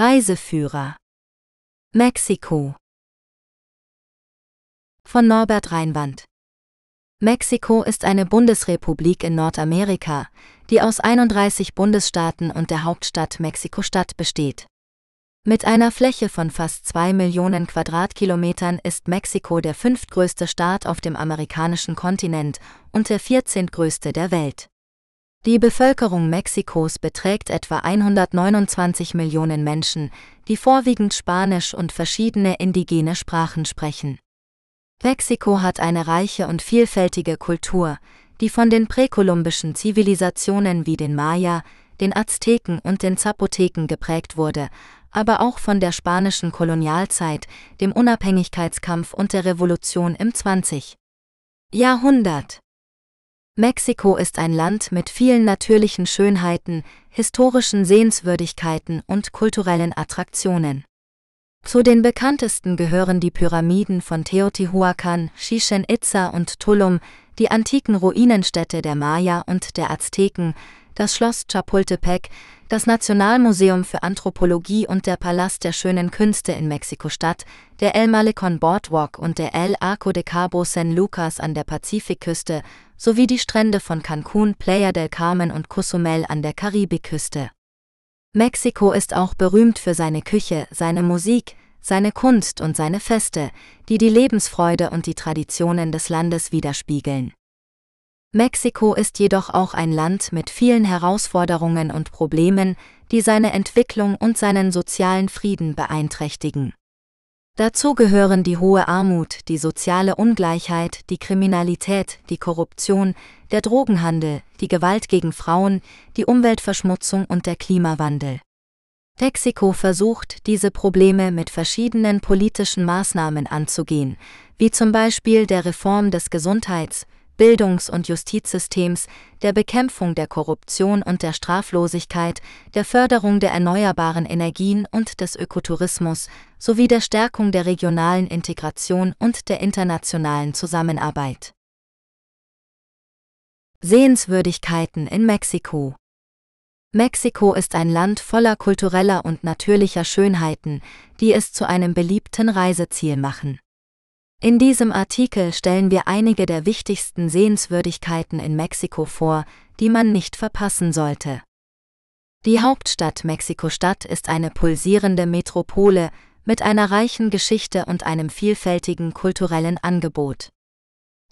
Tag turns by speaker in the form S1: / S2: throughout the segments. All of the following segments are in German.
S1: Reiseführer Mexiko von Norbert Reinwand Mexiko ist eine Bundesrepublik in Nordamerika, die aus 31 Bundesstaaten und der Hauptstadt Mexiko-Stadt besteht. Mit einer Fläche von fast zwei Millionen Quadratkilometern ist Mexiko der fünftgrößte Staat auf dem amerikanischen Kontinent und der 14. größte der Welt. Die Bevölkerung Mexikos beträgt etwa 129 Millionen Menschen, die vorwiegend Spanisch und verschiedene indigene Sprachen sprechen. Mexiko hat eine reiche und vielfältige Kultur, die von den präkolumbischen Zivilisationen wie den Maya, den Azteken und den Zapoteken geprägt wurde, aber auch von der spanischen Kolonialzeit, dem Unabhängigkeitskampf und der Revolution im 20. Jahrhundert. Mexiko ist ein Land mit vielen natürlichen Schönheiten, historischen Sehenswürdigkeiten und kulturellen Attraktionen. Zu den bekanntesten gehören die Pyramiden von Teotihuacan, Chichen Itza und Tulum, die antiken Ruinenstädte der Maya und der Azteken, das Schloss Chapultepec, das Nationalmuseum für Anthropologie und der Palast der schönen Künste in Mexiko-Stadt, der El Malecon Boardwalk und der El Arco de Cabo San Lucas an der Pazifikküste sowie die Strände von Cancún, Playa del Carmen und Cozumel an der Karibikküste. Mexiko ist auch berühmt für seine Küche, seine Musik, seine Kunst und seine Feste, die die Lebensfreude und die Traditionen des Landes widerspiegeln. Mexiko ist jedoch auch ein Land mit vielen Herausforderungen und Problemen, die seine Entwicklung und seinen sozialen Frieden beeinträchtigen. Dazu gehören die hohe Armut, die soziale Ungleichheit, die Kriminalität, die Korruption, der Drogenhandel, die Gewalt gegen Frauen, die Umweltverschmutzung und der Klimawandel. Mexiko versucht, diese Probleme mit verschiedenen politischen Maßnahmen anzugehen, wie zum Beispiel der Reform des Gesundheits-, Bildungs- und Justizsystems, der Bekämpfung der Korruption und der Straflosigkeit, der Förderung der erneuerbaren Energien und des Ökotourismus sowie der Stärkung der regionalen Integration und der internationalen Zusammenarbeit. Sehenswürdigkeiten in Mexiko Mexiko ist ein Land voller kultureller und natürlicher Schönheiten, die es zu einem beliebten Reiseziel machen. In diesem Artikel stellen wir einige der wichtigsten Sehenswürdigkeiten in Mexiko vor, die man nicht verpassen sollte. Die Hauptstadt Mexiko-Stadt ist eine pulsierende Metropole mit einer reichen Geschichte und einem vielfältigen kulturellen Angebot.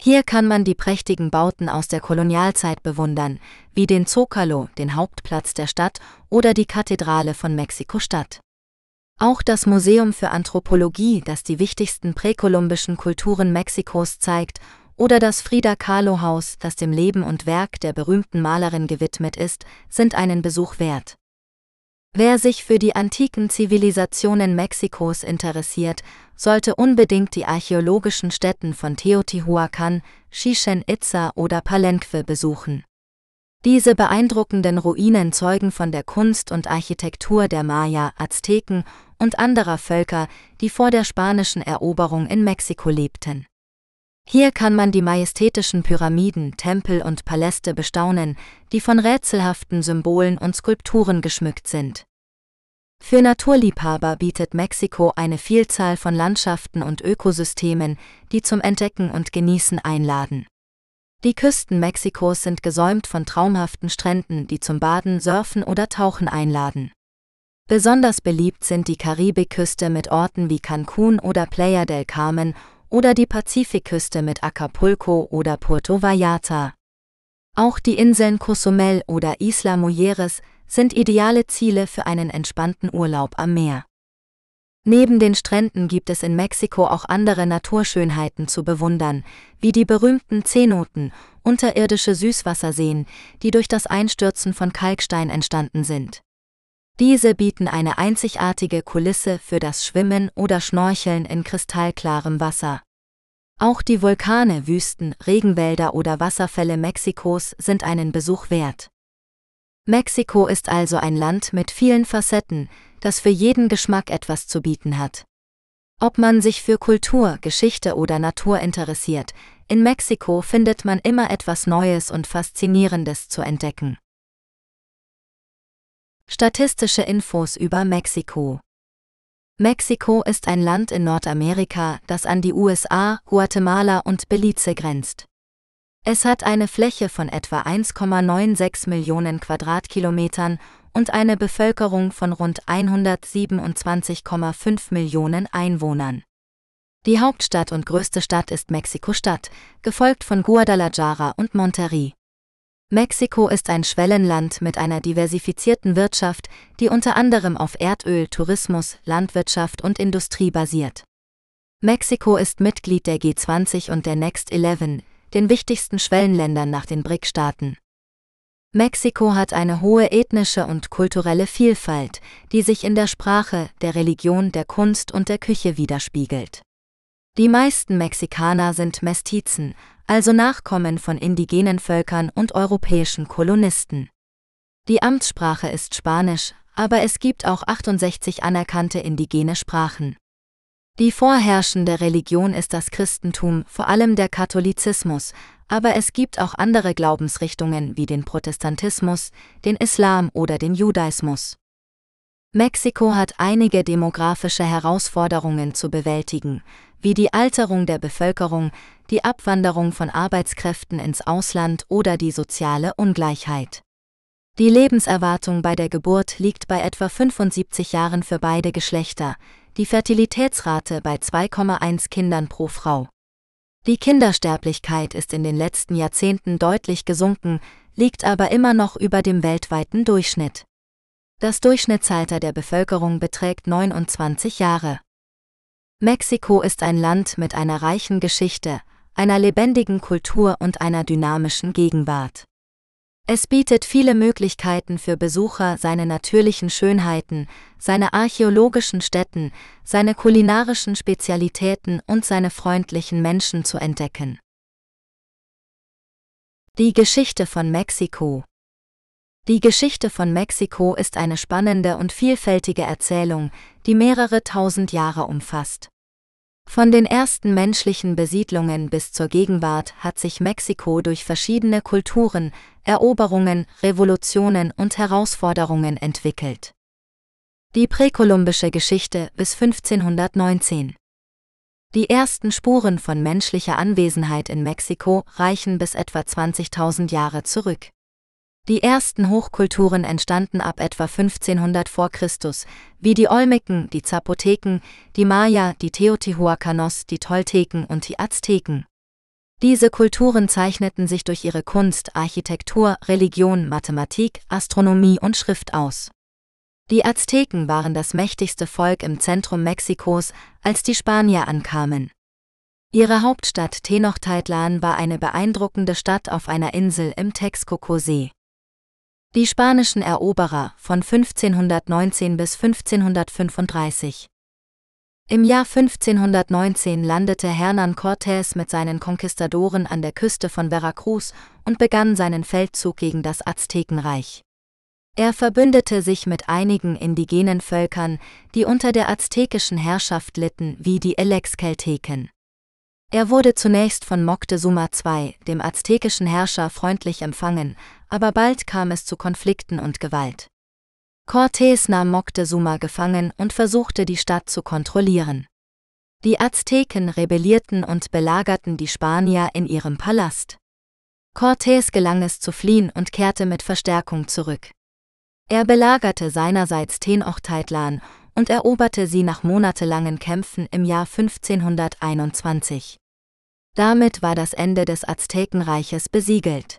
S1: Hier kann man die prächtigen Bauten aus der Kolonialzeit bewundern, wie den Zocalo, den Hauptplatz der Stadt, oder die Kathedrale von Mexiko-Stadt. Auch das Museum für Anthropologie, das die wichtigsten präkolumbischen Kulturen Mexikos zeigt, oder das Frida Kahlo Haus, das dem Leben und Werk der berühmten Malerin gewidmet ist, sind einen Besuch wert. Wer sich für die antiken Zivilisationen Mexikos interessiert, sollte unbedingt die archäologischen Stätten von Teotihuacan, Chichen Itza oder Palenque besuchen. Diese beeindruckenden Ruinen zeugen von der Kunst und Architektur der Maya, Azteken und anderer Völker, die vor der spanischen Eroberung in Mexiko lebten. Hier kann man die majestätischen Pyramiden, Tempel und Paläste bestaunen, die von rätselhaften Symbolen und Skulpturen geschmückt sind. Für Naturliebhaber bietet Mexiko eine Vielzahl von Landschaften und Ökosystemen, die zum Entdecken und Genießen einladen. Die Küsten Mexikos sind gesäumt von traumhaften Stränden, die zum Baden, Surfen oder Tauchen einladen. Besonders beliebt sind die Karibikküste mit Orten wie Cancún oder Playa del Carmen oder die Pazifikküste mit Acapulco oder Puerto Vallarta. Auch die Inseln Cozumel oder Isla Mujeres sind ideale Ziele für einen entspannten Urlaub am Meer. Neben den Stränden gibt es in Mexiko auch andere Naturschönheiten zu bewundern, wie die berühmten Cenoten, unterirdische Süßwasserseen, die durch das Einstürzen von Kalkstein entstanden sind. Diese bieten eine einzigartige Kulisse für das Schwimmen oder Schnorcheln in kristallklarem Wasser. Auch die Vulkane, Wüsten, Regenwälder oder Wasserfälle Mexikos sind einen Besuch wert. Mexiko ist also ein Land mit vielen Facetten, das für jeden Geschmack etwas zu bieten hat. Ob man sich für Kultur, Geschichte oder Natur interessiert, in Mexiko findet man immer etwas Neues und Faszinierendes zu entdecken. Statistische Infos über Mexiko. Mexiko ist ein Land in Nordamerika, das an die USA, Guatemala und Belize grenzt. Es hat eine Fläche von etwa 1,96 Millionen Quadratkilometern und eine Bevölkerung von rund 127,5 Millionen Einwohnern. Die Hauptstadt und größte Stadt ist Mexiko-Stadt, gefolgt von Guadalajara und Monterrey. Mexiko ist ein Schwellenland mit einer diversifizierten Wirtschaft, die unter anderem auf Erdöl, Tourismus, Landwirtschaft und Industrie basiert. Mexiko ist Mitglied der G20 und der Next 11, den wichtigsten Schwellenländern nach den BRIC-Staaten. Mexiko hat eine hohe ethnische und kulturelle Vielfalt, die sich in der Sprache, der Religion, der Kunst und der Küche widerspiegelt. Die meisten Mexikaner sind Mestizen, also Nachkommen von indigenen Völkern und europäischen Kolonisten. Die Amtssprache ist Spanisch, aber es gibt auch 68 anerkannte indigene Sprachen. Die vorherrschende Religion ist das Christentum, vor allem der Katholizismus, aber es gibt auch andere Glaubensrichtungen wie den Protestantismus, den Islam oder den Judaismus. Mexiko hat einige demografische Herausforderungen zu bewältigen, wie die Alterung der Bevölkerung, die Abwanderung von Arbeitskräften ins Ausland oder die soziale Ungleichheit. Die Lebenserwartung bei der Geburt liegt bei etwa 75 Jahren für beide Geschlechter, die Fertilitätsrate bei 2,1 Kindern pro Frau. Die Kindersterblichkeit ist in den letzten Jahrzehnten deutlich gesunken, liegt aber immer noch über dem weltweiten Durchschnitt. Das Durchschnittsalter der Bevölkerung beträgt 29 Jahre. Mexiko ist ein Land mit einer reichen Geschichte, einer lebendigen Kultur und einer dynamischen Gegenwart. Es bietet viele Möglichkeiten für Besucher, seine natürlichen Schönheiten, seine archäologischen Stätten, seine kulinarischen Spezialitäten und seine freundlichen Menschen zu entdecken. Die Geschichte von Mexiko Die Geschichte von Mexiko ist eine spannende und vielfältige Erzählung, die mehrere tausend Jahre umfasst. Von den ersten menschlichen Besiedlungen bis zur Gegenwart hat sich Mexiko durch verschiedene Kulturen, Eroberungen, Revolutionen und Herausforderungen entwickelt. Die präkolumbische Geschichte bis 1519 Die ersten Spuren von menschlicher Anwesenheit in Mexiko reichen bis etwa 20.000 Jahre zurück. Die ersten Hochkulturen entstanden ab etwa 1500 vor Christus, wie die Olmeken, die Zapoteken, die Maya, die Teotihuacanos, die Tolteken und die Azteken. Diese Kulturen zeichneten sich durch ihre Kunst, Architektur, Religion, Mathematik, Astronomie und Schrift aus. Die Azteken waren das mächtigste Volk im Zentrum Mexikos, als die Spanier ankamen. Ihre Hauptstadt Tenochtitlan war eine beeindruckende Stadt auf einer Insel im Texcoco-See. Die spanischen Eroberer von 1519 bis 1535. Im Jahr 1519 landete Hernán Cortés mit seinen Konquistadoren an der Küste von Veracruz und begann seinen Feldzug gegen das Aztekenreich. Er verbündete sich mit einigen indigenen Völkern, die unter der aztekischen Herrschaft litten, wie die Elex-Kelteken. Er wurde zunächst von Moctezuma II, dem aztekischen Herrscher, freundlich empfangen, aber bald kam es zu Konflikten und Gewalt. Cortés nahm Moctezuma gefangen und versuchte die Stadt zu kontrollieren. Die Azteken rebellierten und belagerten die Spanier in ihrem Palast. Cortés gelang es zu fliehen und kehrte mit Verstärkung zurück. Er belagerte seinerseits Tenochtitlan und eroberte sie nach monatelangen Kämpfen im Jahr 1521. Damit war das Ende des Aztekenreiches besiegelt.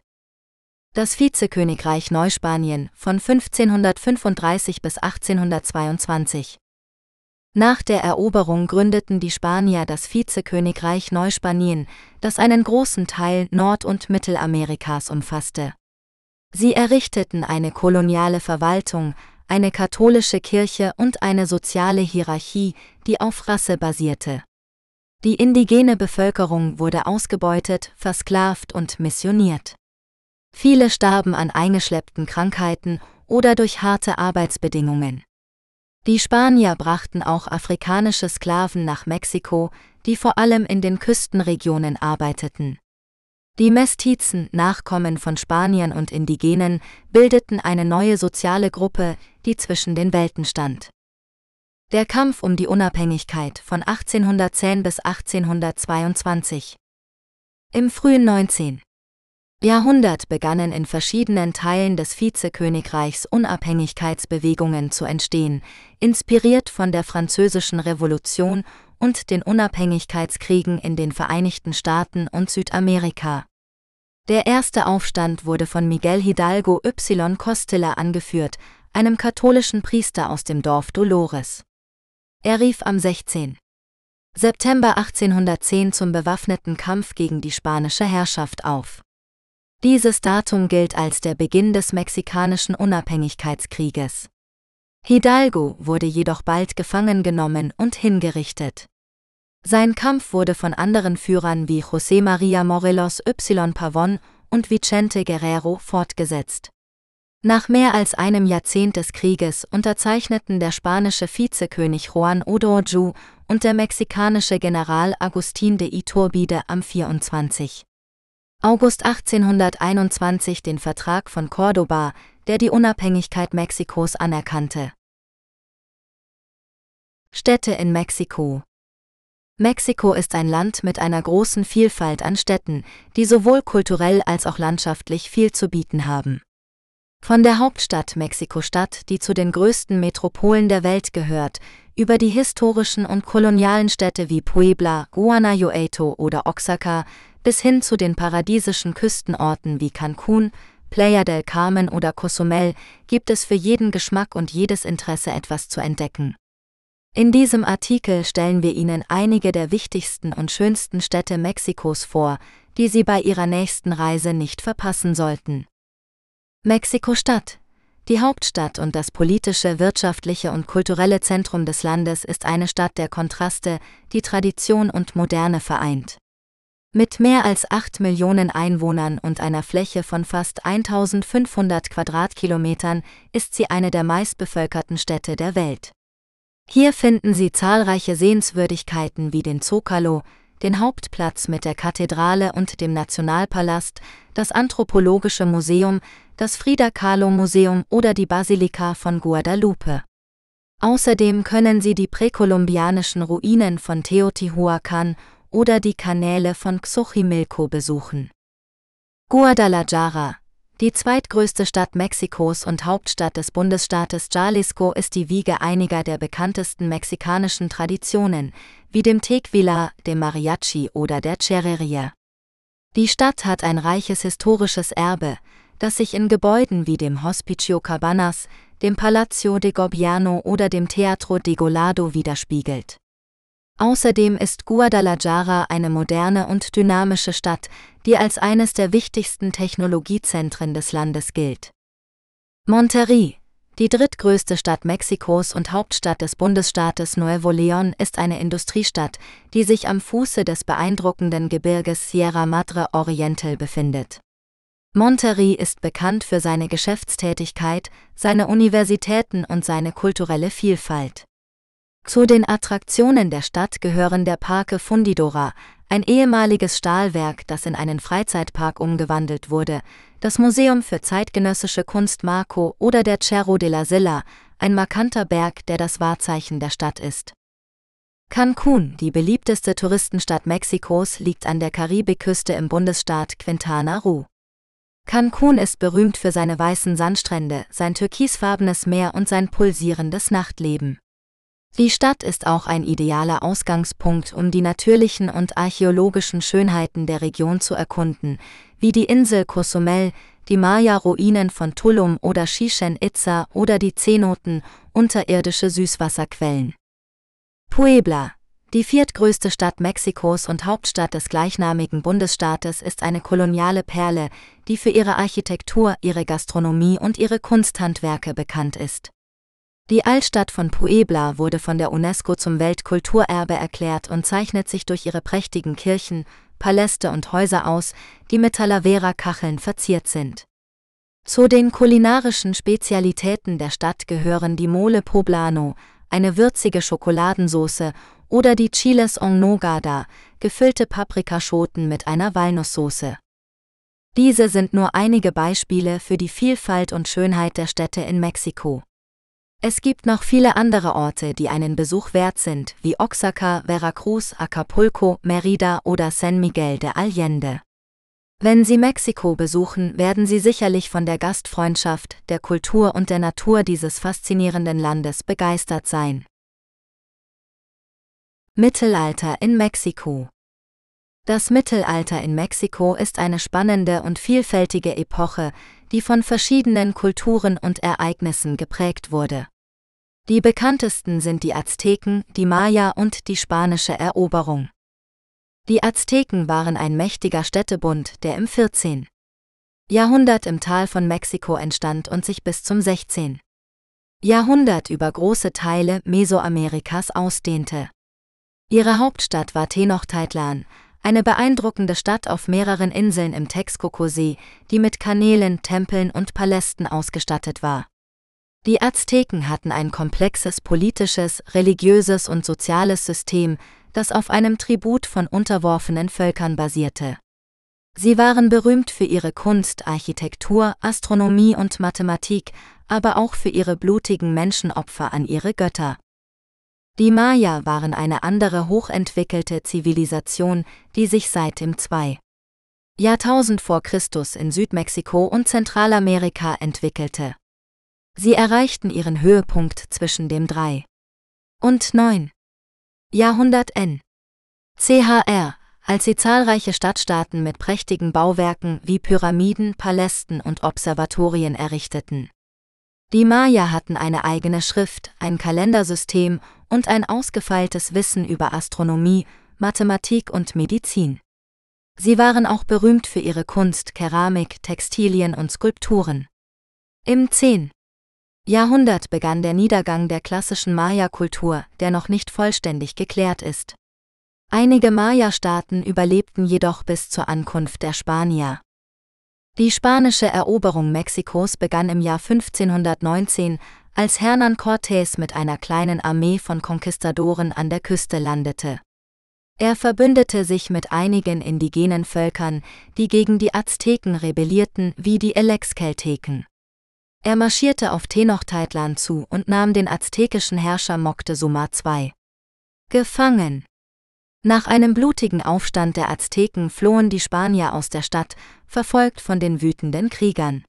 S1: Das Vizekönigreich Neuspanien von 1535 bis 1822. Nach der Eroberung gründeten die Spanier das Vizekönigreich Neuspanien, das einen großen Teil Nord- und Mittelamerikas umfasste. Sie errichteten eine koloniale Verwaltung, eine katholische Kirche und eine soziale Hierarchie, die auf Rasse basierte. Die indigene Bevölkerung wurde ausgebeutet, versklavt und missioniert. Viele starben an eingeschleppten Krankheiten oder durch harte Arbeitsbedingungen. Die Spanier brachten auch afrikanische Sklaven nach Mexiko, die vor allem in den Küstenregionen arbeiteten. Die Mestizen, Nachkommen von Spaniern und Indigenen, bildeten eine neue soziale Gruppe, die zwischen den Welten stand. Der Kampf um die Unabhängigkeit von 1810 bis 1822. Im frühen 19. Jahrhundert begannen in verschiedenen Teilen des Vizekönigreichs Unabhängigkeitsbewegungen zu entstehen, inspiriert von der Französischen Revolution und den Unabhängigkeitskriegen in den Vereinigten Staaten und Südamerika. Der erste Aufstand wurde von Miguel Hidalgo y Costilla angeführt, einem katholischen Priester aus dem Dorf Dolores. Er rief am 16. September 1810 zum bewaffneten Kampf gegen die spanische Herrschaft auf. Dieses Datum gilt als der Beginn des mexikanischen Unabhängigkeitskrieges. Hidalgo wurde jedoch bald gefangen genommen und hingerichtet. Sein Kampf wurde von anderen Führern wie José María Morelos y Pavón und Vicente Guerrero fortgesetzt. Nach mehr als einem Jahrzehnt des Krieges unterzeichneten der spanische Vizekönig Juan O'Donoghue und der mexikanische General Agustín de Iturbide am 24. August 1821 den Vertrag von Córdoba, der die Unabhängigkeit Mexikos anerkannte. Städte in Mexiko Mexiko ist ein Land mit einer großen Vielfalt an Städten, die sowohl kulturell als auch landschaftlich viel zu bieten haben. Von der Hauptstadt Mexiko-Stadt, die zu den größten Metropolen der Welt gehört, über die historischen und kolonialen Städte wie Puebla, Guanajuato oder Oaxaca bis hin zu den paradiesischen Küstenorten wie Cancun, Playa del Carmen oder Cozumel gibt es für jeden Geschmack und jedes Interesse etwas zu entdecken. In diesem Artikel stellen wir Ihnen einige der wichtigsten und schönsten Städte Mexikos vor, die Sie bei Ihrer nächsten Reise nicht verpassen sollten. Mexiko-Stadt Die Hauptstadt und das politische, wirtschaftliche und kulturelle Zentrum des Landes ist eine Stadt der Kontraste, die Tradition und Moderne vereint. Mit mehr als 8 Millionen Einwohnern und einer Fläche von fast 1500 Quadratkilometern ist sie eine der meistbevölkerten Städte der Welt. Hier finden Sie zahlreiche Sehenswürdigkeiten wie den Zocalo, den Hauptplatz mit der Kathedrale und dem Nationalpalast, das Anthropologische Museum, das Frida Kahlo Museum oder die Basilika von Guadalupe. Außerdem können Sie die präkolumbianischen Ruinen von Teotihuacan oder die Kanäle von Xochimilco besuchen. Guadalajara, die zweitgrößte Stadt Mexikos und Hauptstadt des Bundesstaates Jalisco ist die Wiege einiger der bekanntesten mexikanischen Traditionen, wie dem Tequila, dem Mariachi oder der Cherreria. Die Stadt hat ein reiches historisches Erbe, das sich in Gebäuden wie dem Hospicio Cabanas, dem Palacio de Gobierno oder dem Teatro de Golado widerspiegelt. Außerdem ist Guadalajara eine moderne und dynamische Stadt, die als eines der wichtigsten Technologiezentren des Landes gilt. Monterrey, die drittgrößte Stadt Mexikos und Hauptstadt des Bundesstaates Nuevo León, ist eine Industriestadt, die sich am Fuße des beeindruckenden Gebirges Sierra Madre Oriental befindet. Monterrey ist bekannt für seine Geschäftstätigkeit, seine Universitäten und seine kulturelle Vielfalt. Zu den Attraktionen der Stadt gehören der Parque Fundidora, ein ehemaliges Stahlwerk, das in einen Freizeitpark umgewandelt wurde, das Museum für zeitgenössische Kunst Marco oder der Cerro de la Silla, ein markanter Berg, der das Wahrzeichen der Stadt ist. Cancun, die beliebteste Touristenstadt Mexikos, liegt an der Karibikküste im Bundesstaat Quintana Roo. Cancun ist berühmt für seine weißen Sandstrände, sein türkisfarbenes Meer und sein pulsierendes Nachtleben. Die Stadt ist auch ein idealer Ausgangspunkt, um die natürlichen und archäologischen Schönheiten der Region zu erkunden, wie die Insel Cozumel, die Maya-Ruinen von Tulum oder Chichen Itza oder die Zenoten, unterirdische Süßwasserquellen. Puebla, die viertgrößte Stadt Mexikos und Hauptstadt des gleichnamigen Bundesstaates, ist eine koloniale Perle, die für ihre Architektur, ihre Gastronomie und ihre Kunsthandwerke bekannt ist. Die Altstadt von Puebla wurde von der UNESCO zum Weltkulturerbe erklärt und zeichnet sich durch ihre prächtigen Kirchen, Paläste und Häuser aus, die mit Talavera-Kacheln verziert sind. Zu den kulinarischen Spezialitäten der Stadt gehören die Mole Poblano, eine würzige Schokoladensauce, oder die Chiles en Nogada, gefüllte Paprikaschoten mit einer Walnusssoße. Diese sind nur einige Beispiele für die Vielfalt und Schönheit der Städte in Mexiko. Es gibt noch viele andere Orte, die einen Besuch wert sind, wie Oaxaca, Veracruz, Acapulco, Merida oder San Miguel de Allende. Wenn Sie Mexiko besuchen, werden Sie sicherlich von der Gastfreundschaft, der Kultur und der Natur dieses faszinierenden Landes begeistert sein. Mittelalter in Mexiko Das Mittelalter in Mexiko ist eine spannende und vielfältige Epoche, die von verschiedenen Kulturen und Ereignissen geprägt wurde. Die bekanntesten sind die Azteken, die Maya und die spanische Eroberung. Die Azteken waren ein mächtiger Städtebund, der im 14. Jahrhundert im Tal von Mexiko entstand und sich bis zum 16. Jahrhundert über große Teile Mesoamerikas ausdehnte. Ihre Hauptstadt war Tenochtitlan, eine beeindruckende Stadt auf mehreren Inseln im Texcoco-See, die mit Kanälen, Tempeln und Palästen ausgestattet war. Die Azteken hatten ein komplexes politisches, religiöses und soziales System, das auf einem Tribut von unterworfenen Völkern basierte. Sie waren berühmt für ihre Kunst, Architektur, Astronomie und Mathematik, aber auch für ihre blutigen Menschenopfer an ihre Götter. Die Maya waren eine andere hochentwickelte Zivilisation, die sich seit dem 2. Jahrtausend vor Christus in Südmexiko und Zentralamerika entwickelte. Sie erreichten ihren Höhepunkt zwischen dem 3 und 9. Jahrhundert N. CHR, als sie zahlreiche Stadtstaaten mit prächtigen Bauwerken wie Pyramiden, Palästen und Observatorien errichteten. Die Maya hatten eine eigene Schrift, ein Kalendersystem und ein ausgefeiltes Wissen über Astronomie, Mathematik und Medizin. Sie waren auch berühmt für ihre Kunst, Keramik, Textilien und Skulpturen. Im 10. Jahrhundert begann der Niedergang der klassischen Maya-Kultur, der noch nicht vollständig geklärt ist. Einige Maya-Staaten überlebten jedoch bis zur Ankunft der Spanier. Die spanische Eroberung Mexikos begann im Jahr 1519, als Hernán Cortés mit einer kleinen Armee von Konquistadoren an der Küste landete. Er verbündete sich mit einigen indigenen Völkern, die gegen die Azteken rebellierten, wie die Elexkelteken. Er marschierte auf Tenochtitlan zu und nahm den aztekischen Herrscher Moctezuma II. Gefangen. Nach einem blutigen Aufstand der Azteken flohen die Spanier aus der Stadt, verfolgt von den wütenden Kriegern.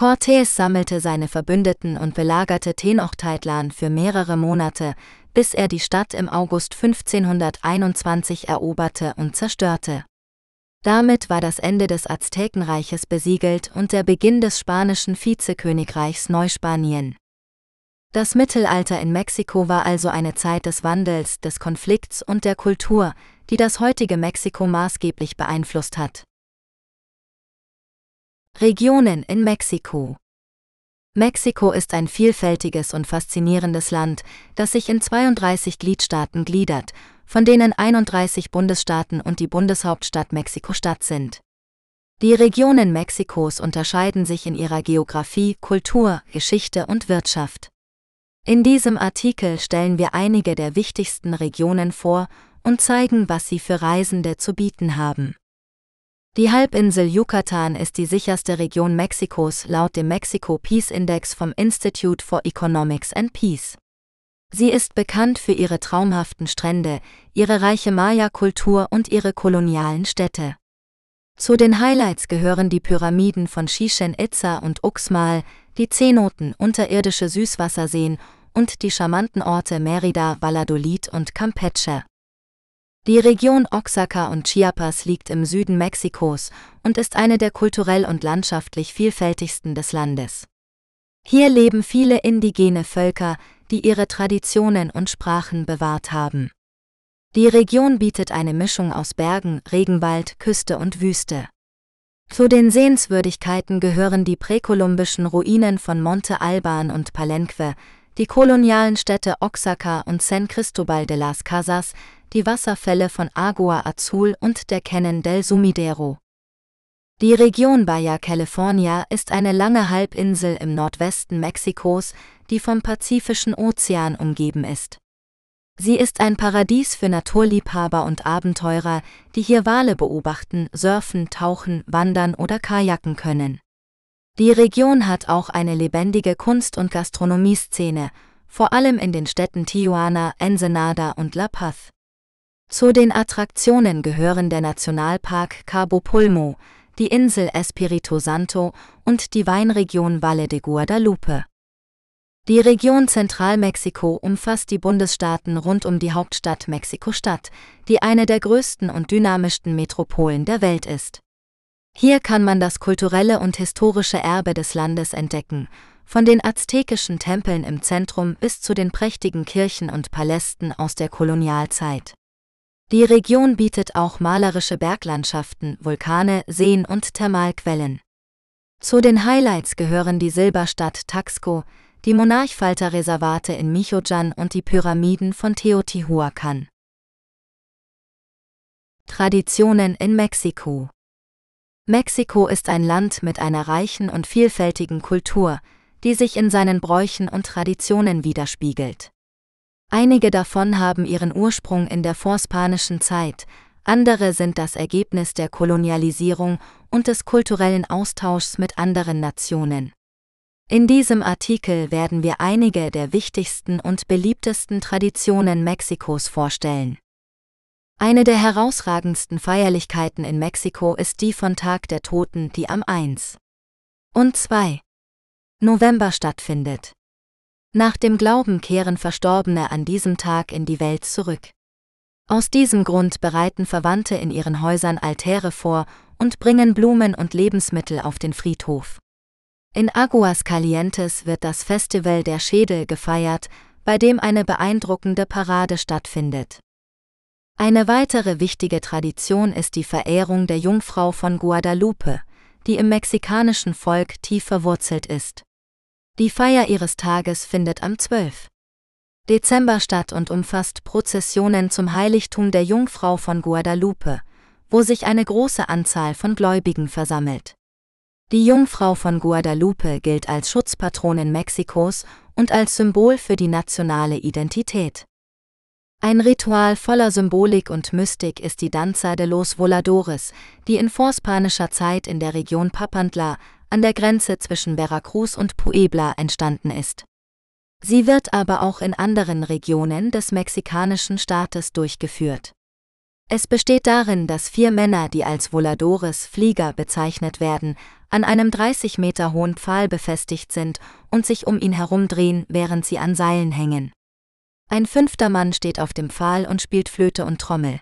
S1: Cortés sammelte seine Verbündeten und belagerte Tenochtitlan für mehrere Monate, bis er die Stadt im August 1521 eroberte und zerstörte. Damit war das Ende des Aztekenreiches besiegelt und der Beginn des spanischen Vizekönigreichs Neuspanien. Das Mittelalter in Mexiko war also eine Zeit des Wandels, des Konflikts und der Kultur, die das heutige Mexiko maßgeblich beeinflusst hat. Regionen in Mexiko Mexiko ist ein vielfältiges und faszinierendes Land, das sich in 32 Gliedstaaten gliedert von denen 31 Bundesstaaten und die Bundeshauptstadt Mexiko-Stadt sind. Die Regionen Mexikos unterscheiden sich in ihrer Geographie, Kultur, Geschichte und Wirtschaft. In diesem Artikel stellen wir einige der wichtigsten Regionen vor und zeigen, was sie für Reisende zu bieten haben. Die Halbinsel Yucatan ist die sicherste Region Mexikos laut dem Mexico Peace Index vom Institute for Economics and Peace. Sie ist bekannt für ihre traumhaften Strände, ihre reiche Maya-Kultur und ihre kolonialen Städte. Zu den Highlights gehören die Pyramiden von Chichen Itza und Uxmal, die Zenoten, unterirdische Süßwasserseen und die charmanten Orte Merida, Valladolid und Campeche. Die Region Oaxaca und Chiapas liegt im Süden Mexikos und ist eine der kulturell und landschaftlich vielfältigsten des Landes. Hier leben viele indigene Völker, die ihre Traditionen und Sprachen bewahrt haben. Die Region bietet eine Mischung aus Bergen, Regenwald, Küste und Wüste. Zu den Sehenswürdigkeiten gehören die präkolumbischen Ruinen von Monte Alban und Palenque, die kolonialen Städte Oaxaca und San Cristobal de las Casas, die Wasserfälle von Agua Azul und der Canyon del Sumidero. Die Region Baja California ist eine lange Halbinsel im Nordwesten Mexikos, die vom Pazifischen Ozean umgeben ist. Sie ist ein Paradies für Naturliebhaber und Abenteurer, die hier Wale beobachten, surfen, tauchen, wandern oder kajaken können. Die Region hat auch eine lebendige Kunst- und Gastronomieszene, vor allem in den Städten Tijuana, Ensenada und La Paz. Zu den Attraktionen gehören der Nationalpark Cabo Pulmo, die Insel Espirito Santo und die Weinregion Valle de Guadalupe. Die Region Zentralmexiko umfasst die Bundesstaaten rund um die Hauptstadt Mexiko-Stadt, die eine der größten und dynamischsten Metropolen der Welt ist. Hier kann man das kulturelle und historische Erbe des Landes entdecken, von den aztekischen Tempeln im Zentrum bis zu den prächtigen Kirchen und Palästen aus der Kolonialzeit. Die Region bietet auch malerische Berglandschaften, Vulkane, Seen und Thermalquellen. Zu den Highlights gehören die Silberstadt Taxco, die Monarchfalter-Reservate in Michoacán und die Pyramiden von Teotihuacan. Traditionen in Mexiko Mexiko ist ein Land mit einer reichen und vielfältigen Kultur, die sich in seinen Bräuchen und Traditionen widerspiegelt. Einige davon haben ihren Ursprung in der vorspanischen Zeit, andere sind das Ergebnis der Kolonialisierung und des kulturellen Austauschs mit anderen Nationen. In diesem Artikel werden wir einige der wichtigsten und beliebtesten Traditionen Mexikos vorstellen. Eine der herausragendsten Feierlichkeiten in Mexiko ist die von Tag der Toten, die am 1. und 2. November stattfindet. Nach dem Glauben kehren Verstorbene an diesem Tag in die Welt zurück. Aus diesem Grund bereiten Verwandte in ihren Häusern Altäre vor und bringen Blumen und Lebensmittel auf den Friedhof. In Aguas Calientes wird das Festival der Schädel gefeiert, bei dem eine beeindruckende Parade stattfindet. Eine weitere wichtige Tradition ist die Verehrung der Jungfrau von Guadalupe, die im mexikanischen Volk tief verwurzelt ist. Die Feier ihres Tages findet am 12. Dezember statt und umfasst Prozessionen zum Heiligtum der Jungfrau von Guadalupe, wo sich eine große Anzahl von Gläubigen versammelt. Die Jungfrau von Guadalupe gilt als Schutzpatronin Mexikos und als Symbol für die nationale Identität. Ein Ritual voller Symbolik und Mystik ist die Danza de los Voladores, die in vorspanischer Zeit in der Region Papantla an der Grenze zwischen Veracruz und Puebla entstanden ist. Sie wird aber auch in anderen Regionen des mexikanischen Staates durchgeführt. Es besteht darin, dass vier Männer, die als Voladores Flieger bezeichnet werden, an einem 30 Meter hohen Pfahl befestigt sind und sich um ihn herumdrehen, während sie an Seilen hängen. Ein fünfter Mann steht auf dem Pfahl und spielt Flöte und Trommel.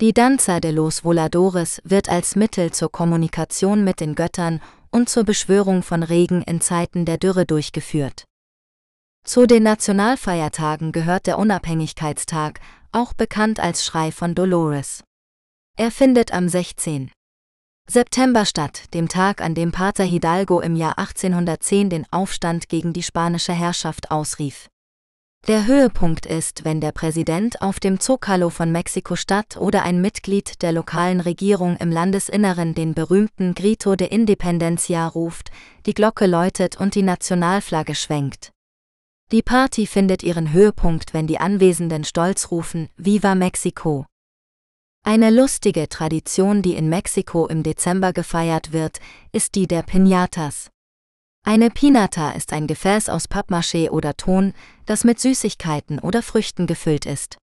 S1: Die Danza de los Voladores wird als Mittel zur Kommunikation mit den Göttern und zur Beschwörung von Regen in Zeiten der Dürre durchgeführt. Zu den Nationalfeiertagen gehört der Unabhängigkeitstag, auch bekannt als Schrei von Dolores. Er findet am 16. September statt, dem Tag, an dem Pater Hidalgo im Jahr 1810 den Aufstand gegen die spanische Herrschaft ausrief. Der Höhepunkt ist, wenn der Präsident auf dem Zocalo von Mexiko-Stadt oder ein Mitglied der lokalen Regierung im Landesinneren den berühmten Grito de Independencia ruft, die Glocke läutet und die Nationalflagge schwenkt. Die Party findet ihren Höhepunkt, wenn die Anwesenden stolz rufen Viva Mexico. Eine lustige Tradition, die in Mexiko im Dezember gefeiert wird, ist die der Piñatas. Eine Pinata ist ein Gefäß aus Pappmaché oder Ton, das mit Süßigkeiten oder Früchten gefüllt ist.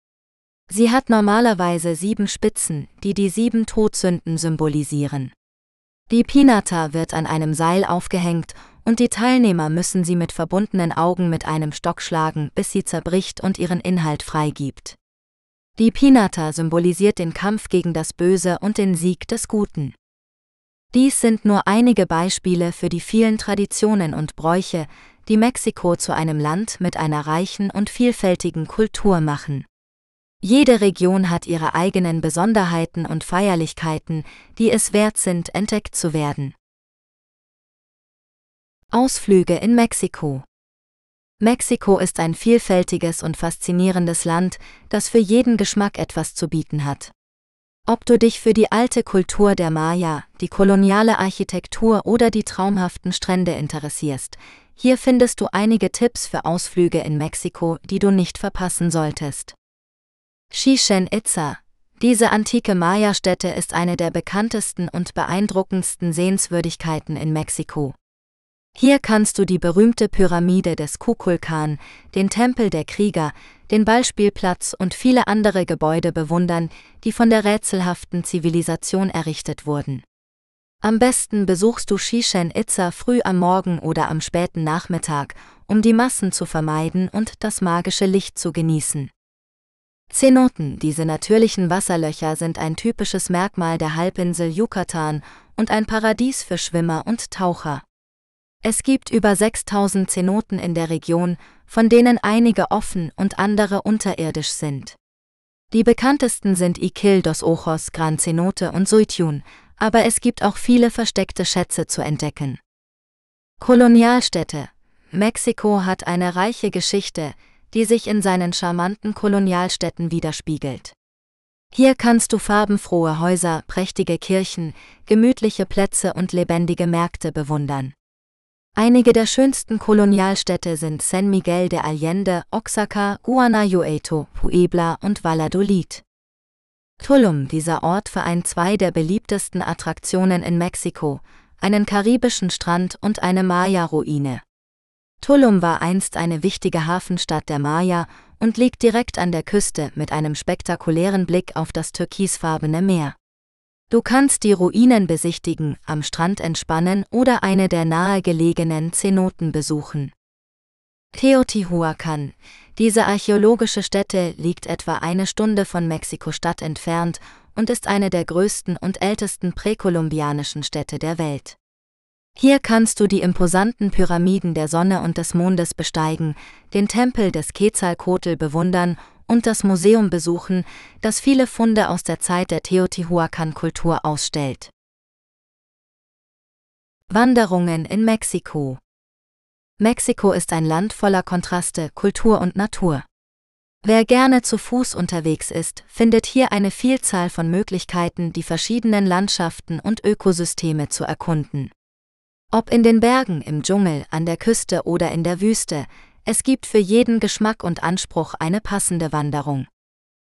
S1: Sie hat normalerweise sieben Spitzen, die die sieben Todsünden symbolisieren. Die Pinata wird an einem Seil aufgehängt und die Teilnehmer müssen sie mit verbundenen Augen mit einem Stock schlagen, bis sie zerbricht und ihren Inhalt freigibt. Die Pinata symbolisiert den Kampf gegen das Böse und den Sieg des Guten. Dies sind nur einige Beispiele für die vielen Traditionen und Bräuche, die Mexiko zu einem Land mit einer reichen und vielfältigen Kultur machen. Jede Region hat ihre eigenen Besonderheiten und Feierlichkeiten, die es wert sind, entdeckt zu werden. Ausflüge in Mexiko Mexiko ist ein vielfältiges und faszinierendes Land, das für jeden Geschmack etwas zu bieten hat. Ob du dich für die alte Kultur der Maya, die koloniale Architektur oder die traumhaften Strände interessierst, hier findest du einige Tipps für Ausflüge in Mexiko, die du nicht verpassen solltest. Chichen Itza. Diese antike Maya-Stätte ist eine der bekanntesten und beeindruckendsten Sehenswürdigkeiten in Mexiko. Hier kannst du die berühmte Pyramide des Kukulkan, den Tempel der Krieger, den Ballspielplatz und viele andere Gebäude bewundern, die von der rätselhaften Zivilisation errichtet wurden. Am besten besuchst du Shishen Itza früh am Morgen oder am späten Nachmittag, um die Massen zu vermeiden und das magische Licht zu genießen. Zenoten, diese natürlichen Wasserlöcher sind ein typisches Merkmal der Halbinsel Yucatan und ein Paradies für Schwimmer und Taucher. Es gibt über 6000 Zenoten in der Region, von denen einige offen und andere unterirdisch sind. Die bekanntesten sind Iquil dos Ojos, Gran Cenote und Suityun, aber es gibt auch viele versteckte Schätze zu entdecken. Kolonialstädte Mexiko hat eine reiche Geschichte, die sich in seinen charmanten Kolonialstädten widerspiegelt. Hier kannst du farbenfrohe Häuser, prächtige Kirchen, gemütliche Plätze und lebendige Märkte bewundern. Einige der schönsten Kolonialstädte sind San Miguel de Allende, Oaxaca, Guanajuato, Puebla und Valladolid. Tulum, dieser Ort vereint zwei der beliebtesten Attraktionen in Mexiko, einen karibischen Strand und eine Maya-Ruine. Tulum war einst eine wichtige Hafenstadt der Maya und liegt direkt an der Küste mit einem spektakulären Blick auf das türkisfarbene Meer. Du kannst die Ruinen besichtigen, am Strand entspannen oder eine der nahegelegenen Zenoten besuchen. Teotihuacan. Diese archäologische Stätte liegt etwa eine Stunde von Mexiko-Stadt entfernt und ist eine der größten und ältesten präkolumbianischen Städte der Welt. Hier kannst du die imposanten Pyramiden der Sonne und des Mondes besteigen, den Tempel des Quetzalcoatl bewundern und das Museum besuchen, das viele Funde aus der Zeit der Teotihuacan-Kultur ausstellt. Wanderungen in Mexiko Mexiko ist ein Land voller Kontraste, Kultur und Natur. Wer gerne zu Fuß unterwegs ist, findet hier eine Vielzahl von Möglichkeiten, die verschiedenen Landschaften und Ökosysteme zu erkunden. Ob in den Bergen, im Dschungel, an der Küste oder in der Wüste, es gibt für jeden Geschmack und Anspruch eine passende Wanderung.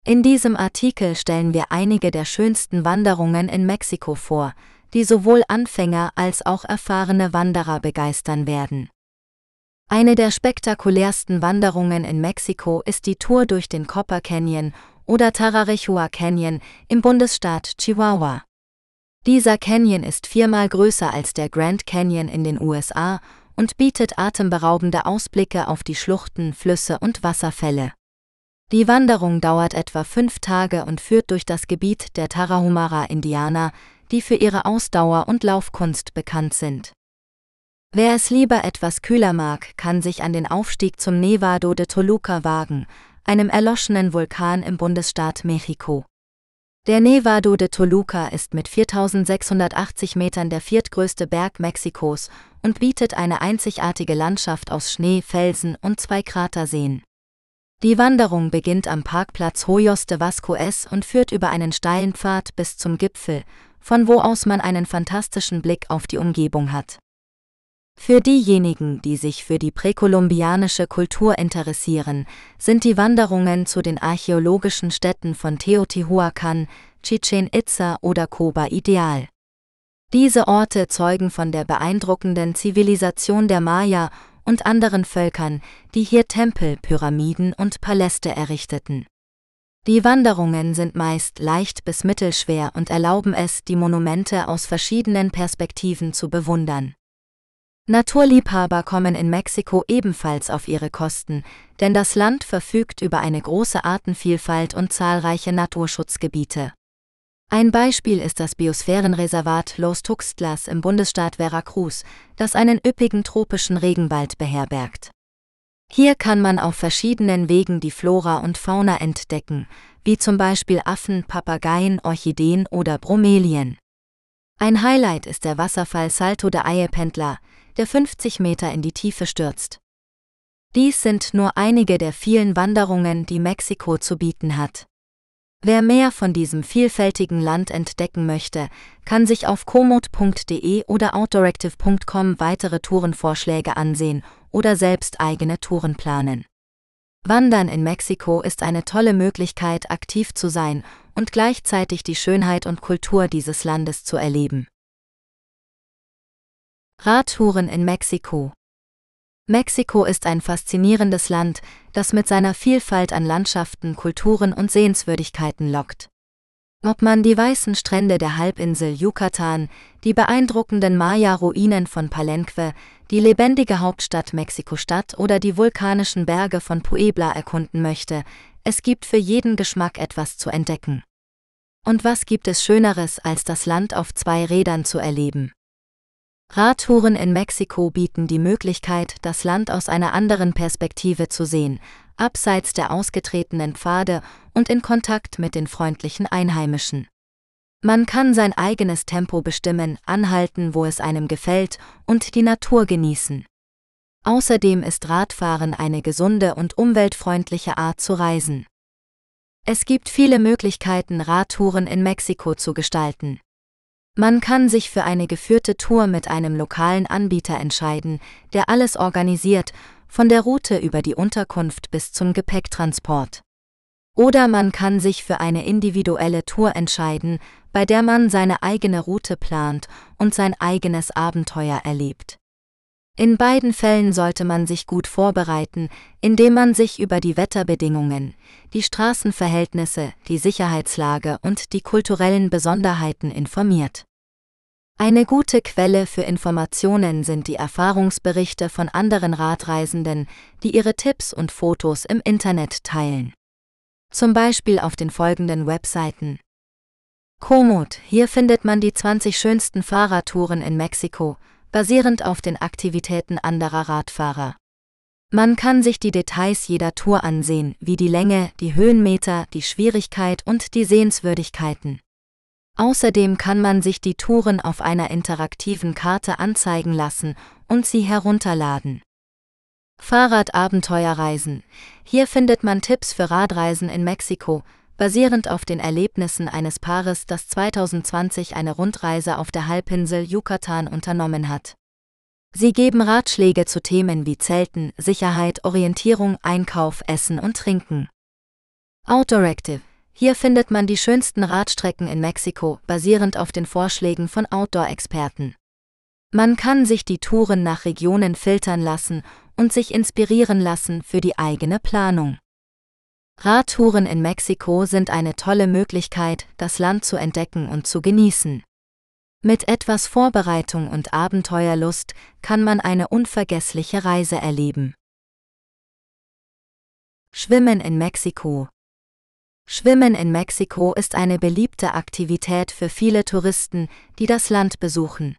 S1: In diesem Artikel stellen wir einige der schönsten Wanderungen in Mexiko vor, die sowohl Anfänger als auch erfahrene Wanderer begeistern werden. Eine der spektakulärsten Wanderungen in Mexiko ist die Tour durch den Copper Canyon oder Tararechua Canyon im Bundesstaat Chihuahua. Dieser Canyon ist viermal größer als der Grand Canyon in den USA und bietet atemberaubende Ausblicke auf die Schluchten, Flüsse und Wasserfälle. Die Wanderung dauert etwa fünf Tage und führt durch das Gebiet der Tarahumara-Indianer, die für ihre Ausdauer und Laufkunst bekannt sind. Wer es lieber etwas kühler mag, kann sich an den Aufstieg zum Nevado de Toluca wagen, einem erloschenen Vulkan im Bundesstaat Mexiko. Der Nevado de Toluca ist mit 4680 Metern der viertgrößte Berg Mexikos und bietet eine einzigartige Landschaft aus Schnee, Felsen und zwei Kraterseen. Die Wanderung beginnt am Parkplatz Hoyos de Vasco S und führt über einen steilen Pfad bis zum Gipfel, von wo aus man einen fantastischen Blick auf die Umgebung hat. Für diejenigen, die sich für die präkolumbianische Kultur interessieren, sind die Wanderungen zu den archäologischen Städten von Teotihuacan, Chichen Itza oder Koba ideal. Diese Orte zeugen von der beeindruckenden Zivilisation der Maya und anderen Völkern, die hier Tempel, Pyramiden und Paläste errichteten. Die Wanderungen sind meist leicht bis mittelschwer und erlauben es, die Monumente aus verschiedenen Perspektiven zu bewundern. Naturliebhaber kommen in Mexiko ebenfalls auf ihre Kosten, denn das Land verfügt über eine große Artenvielfalt und zahlreiche Naturschutzgebiete. Ein Beispiel ist das Biosphärenreservat Los Tuxtlas im Bundesstaat Veracruz, das einen üppigen tropischen Regenwald beherbergt. Hier kann man auf verschiedenen Wegen die Flora und Fauna entdecken, wie zum Beispiel Affen, Papageien, Orchideen oder Bromelien. Ein Highlight ist der Wasserfall Salto de Ayependla, der 50 Meter in die Tiefe stürzt. Dies sind nur einige der vielen Wanderungen, die Mexiko zu bieten hat. Wer mehr von diesem vielfältigen Land entdecken möchte, kann sich auf komoot.de oder outdooractive.com weitere Tourenvorschläge ansehen oder selbst eigene Touren planen. Wandern in Mexiko ist eine tolle Möglichkeit, aktiv zu sein und gleichzeitig die Schönheit und Kultur dieses Landes zu erleben. Radtouren in Mexiko Mexiko ist ein faszinierendes Land, das mit seiner Vielfalt an Landschaften, Kulturen und Sehenswürdigkeiten lockt. Ob man die weißen Strände der Halbinsel Yucatan, die beeindruckenden Maya-Ruinen von Palenque, die lebendige Hauptstadt Mexiko-Stadt oder die vulkanischen Berge von Puebla erkunden möchte, es gibt für jeden Geschmack etwas zu entdecken. Und was gibt es Schöneres, als das Land auf zwei Rädern zu erleben? Radtouren in Mexiko bieten die Möglichkeit, das Land aus einer anderen Perspektive zu sehen, abseits der ausgetretenen Pfade und in Kontakt mit den freundlichen Einheimischen. Man kann sein eigenes Tempo bestimmen, anhalten, wo es einem gefällt und die Natur genießen. Außerdem ist Radfahren eine gesunde und umweltfreundliche Art zu reisen. Es gibt viele Möglichkeiten, Radtouren in Mexiko zu gestalten. Man kann sich für eine geführte Tour mit einem lokalen Anbieter entscheiden, der alles organisiert von der Route über die Unterkunft bis zum Gepäcktransport. Oder man kann sich für eine individuelle Tour entscheiden, bei der man seine eigene Route plant und sein eigenes Abenteuer erlebt. In beiden Fällen sollte man sich gut vorbereiten, indem man sich über die Wetterbedingungen, die Straßenverhältnisse, die Sicherheitslage und die kulturellen Besonderheiten informiert. Eine gute Quelle für Informationen sind die Erfahrungsberichte von anderen Radreisenden, die ihre Tipps und Fotos im Internet teilen. Zum Beispiel auf den folgenden Webseiten. Komoot, hier findet man die 20 schönsten Fahrradtouren in Mexiko, basierend auf den Aktivitäten anderer Radfahrer. Man kann sich die Details jeder Tour ansehen, wie die Länge, die Höhenmeter, die Schwierigkeit und die Sehenswürdigkeiten. Außerdem kann man sich die Touren auf einer interaktiven Karte anzeigen lassen und sie herunterladen. Fahrradabenteuerreisen. Hier findet man Tipps für Radreisen in Mexiko, basierend auf den Erlebnissen eines Paares, das 2020 eine Rundreise auf der Halbinsel Yucatan unternommen hat. Sie geben Ratschläge zu Themen wie Zelten, Sicherheit, Orientierung, Einkauf, Essen und Trinken. Outdooractive. Hier findet man die schönsten Radstrecken in Mexiko, basierend auf den Vorschlägen von Outdoor-Experten. Man kann sich die Touren nach Regionen filtern lassen und sich inspirieren lassen für die eigene Planung. Radtouren in Mexiko sind eine tolle Möglichkeit, das Land zu entdecken und zu genießen. Mit etwas Vorbereitung und Abenteuerlust kann man eine unvergessliche Reise erleben. Schwimmen in Mexiko Schwimmen in Mexiko ist eine beliebte Aktivität für viele Touristen, die das Land besuchen.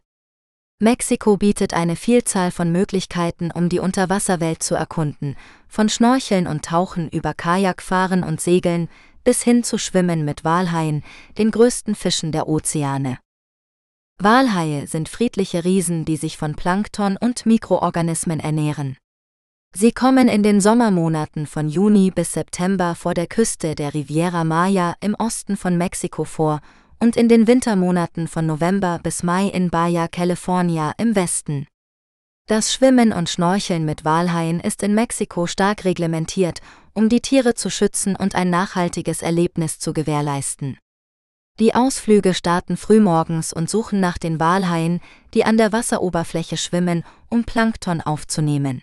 S1: Mexiko bietet eine Vielzahl von Möglichkeiten, um die Unterwasserwelt zu erkunden, von Schnorcheln und Tauchen über Kajakfahren und Segeln bis hin zu Schwimmen mit Walhaien, den größten Fischen der Ozeane. Walhaie sind friedliche Riesen, die sich von Plankton und Mikroorganismen ernähren. Sie kommen in den Sommermonaten von Juni bis September vor der Küste der Riviera Maya im Osten von Mexiko vor und in den Wintermonaten von November bis Mai in Baja California im Westen. Das Schwimmen und Schnorcheln mit Walhaien ist in Mexiko stark reglementiert, um die Tiere zu schützen und ein nachhaltiges Erlebnis zu gewährleisten. Die Ausflüge starten frühmorgens und suchen nach den Walhaien, die an der Wasseroberfläche schwimmen, um Plankton aufzunehmen.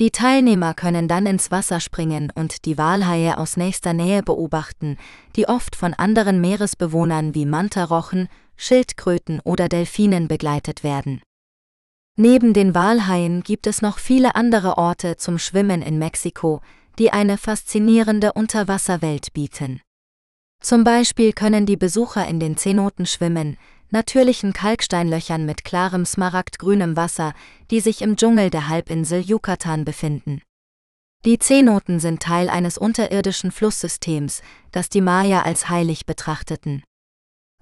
S1: Die Teilnehmer können dann ins Wasser springen und die Walhaie aus nächster Nähe beobachten, die oft von anderen Meeresbewohnern wie Mantarochen, Schildkröten oder Delfinen begleitet werden. Neben den Walhaien gibt es noch viele andere Orte zum Schwimmen in Mexiko, die eine faszinierende Unterwasserwelt bieten. Zum Beispiel können die Besucher in den Zenoten schwimmen, natürlichen Kalksteinlöchern mit klarem smaragdgrünem Wasser, die sich im Dschungel der Halbinsel Yucatan befinden. Die Zenoten sind Teil eines unterirdischen Flusssystems, das die Maya als heilig betrachteten.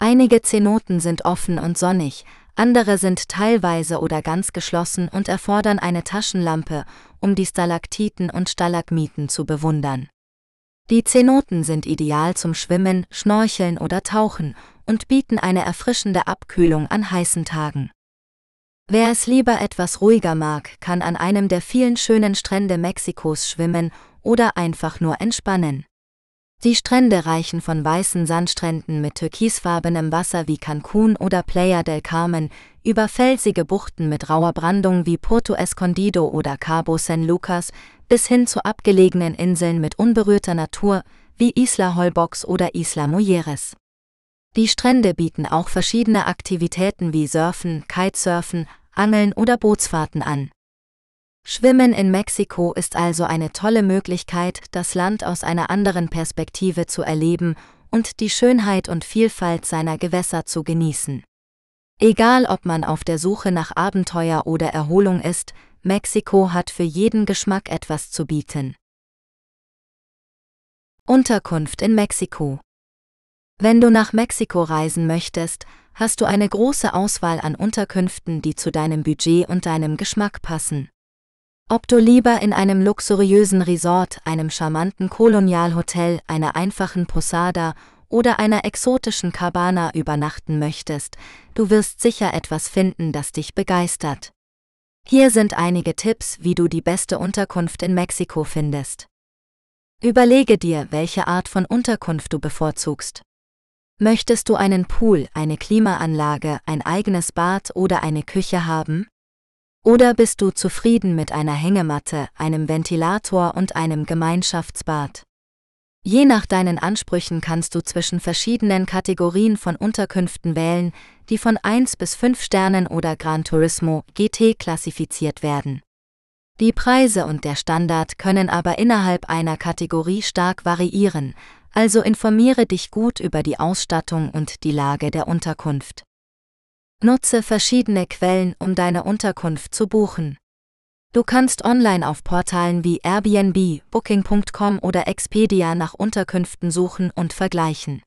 S1: Einige Zenoten sind offen und sonnig, andere sind teilweise oder ganz geschlossen und erfordern eine Taschenlampe, um die Stalaktiten und Stalagmiten zu bewundern. Die Zenoten sind ideal zum Schwimmen, Schnorcheln oder Tauchen und bieten eine erfrischende Abkühlung an heißen Tagen. Wer es lieber etwas ruhiger mag, kann an einem der vielen schönen Strände Mexikos schwimmen oder einfach nur entspannen. Die Strände reichen von weißen Sandstränden mit türkisfarbenem Wasser wie Cancun oder Playa del Carmen über felsige Buchten mit rauer Brandung wie Porto Escondido oder Cabo San Lucas bis hin zu abgelegenen Inseln mit unberührter Natur wie Isla Holbox oder Isla Mujeres. Die Strände bieten auch verschiedene Aktivitäten wie Surfen, Kitesurfen, Angeln oder Bootsfahrten an. Schwimmen in Mexiko ist also eine tolle Möglichkeit, das Land aus einer anderen Perspektive zu erleben und die Schönheit und Vielfalt seiner Gewässer zu genießen. Egal ob man auf der Suche nach Abenteuer oder Erholung ist, Mexiko hat für jeden Geschmack etwas zu bieten. Unterkunft in Mexiko Wenn du nach Mexiko reisen möchtest, hast du eine große Auswahl an Unterkünften, die zu deinem Budget und deinem Geschmack passen. Ob du lieber in einem luxuriösen Resort, einem charmanten Kolonialhotel, einer einfachen Posada oder einer exotischen Cabana übernachten möchtest, du wirst sicher etwas finden, das dich begeistert. Hier sind einige Tipps, wie du die beste Unterkunft in Mexiko findest. Überlege dir, welche Art von Unterkunft du bevorzugst. Möchtest du einen Pool, eine Klimaanlage, ein eigenes Bad oder eine Küche haben? Oder bist du zufrieden mit einer Hängematte, einem Ventilator und einem Gemeinschaftsbad? Je nach deinen Ansprüchen kannst du zwischen verschiedenen Kategorien von Unterkünften wählen, die von 1 bis 5 Sternen oder Gran Turismo GT klassifiziert werden. Die Preise und der Standard können aber innerhalb einer Kategorie stark variieren, also informiere dich gut über die Ausstattung und die Lage der Unterkunft. Nutze verschiedene Quellen, um deine Unterkunft zu buchen. Du kannst online auf Portalen wie Airbnb, Booking.com oder Expedia nach Unterkünften suchen und vergleichen.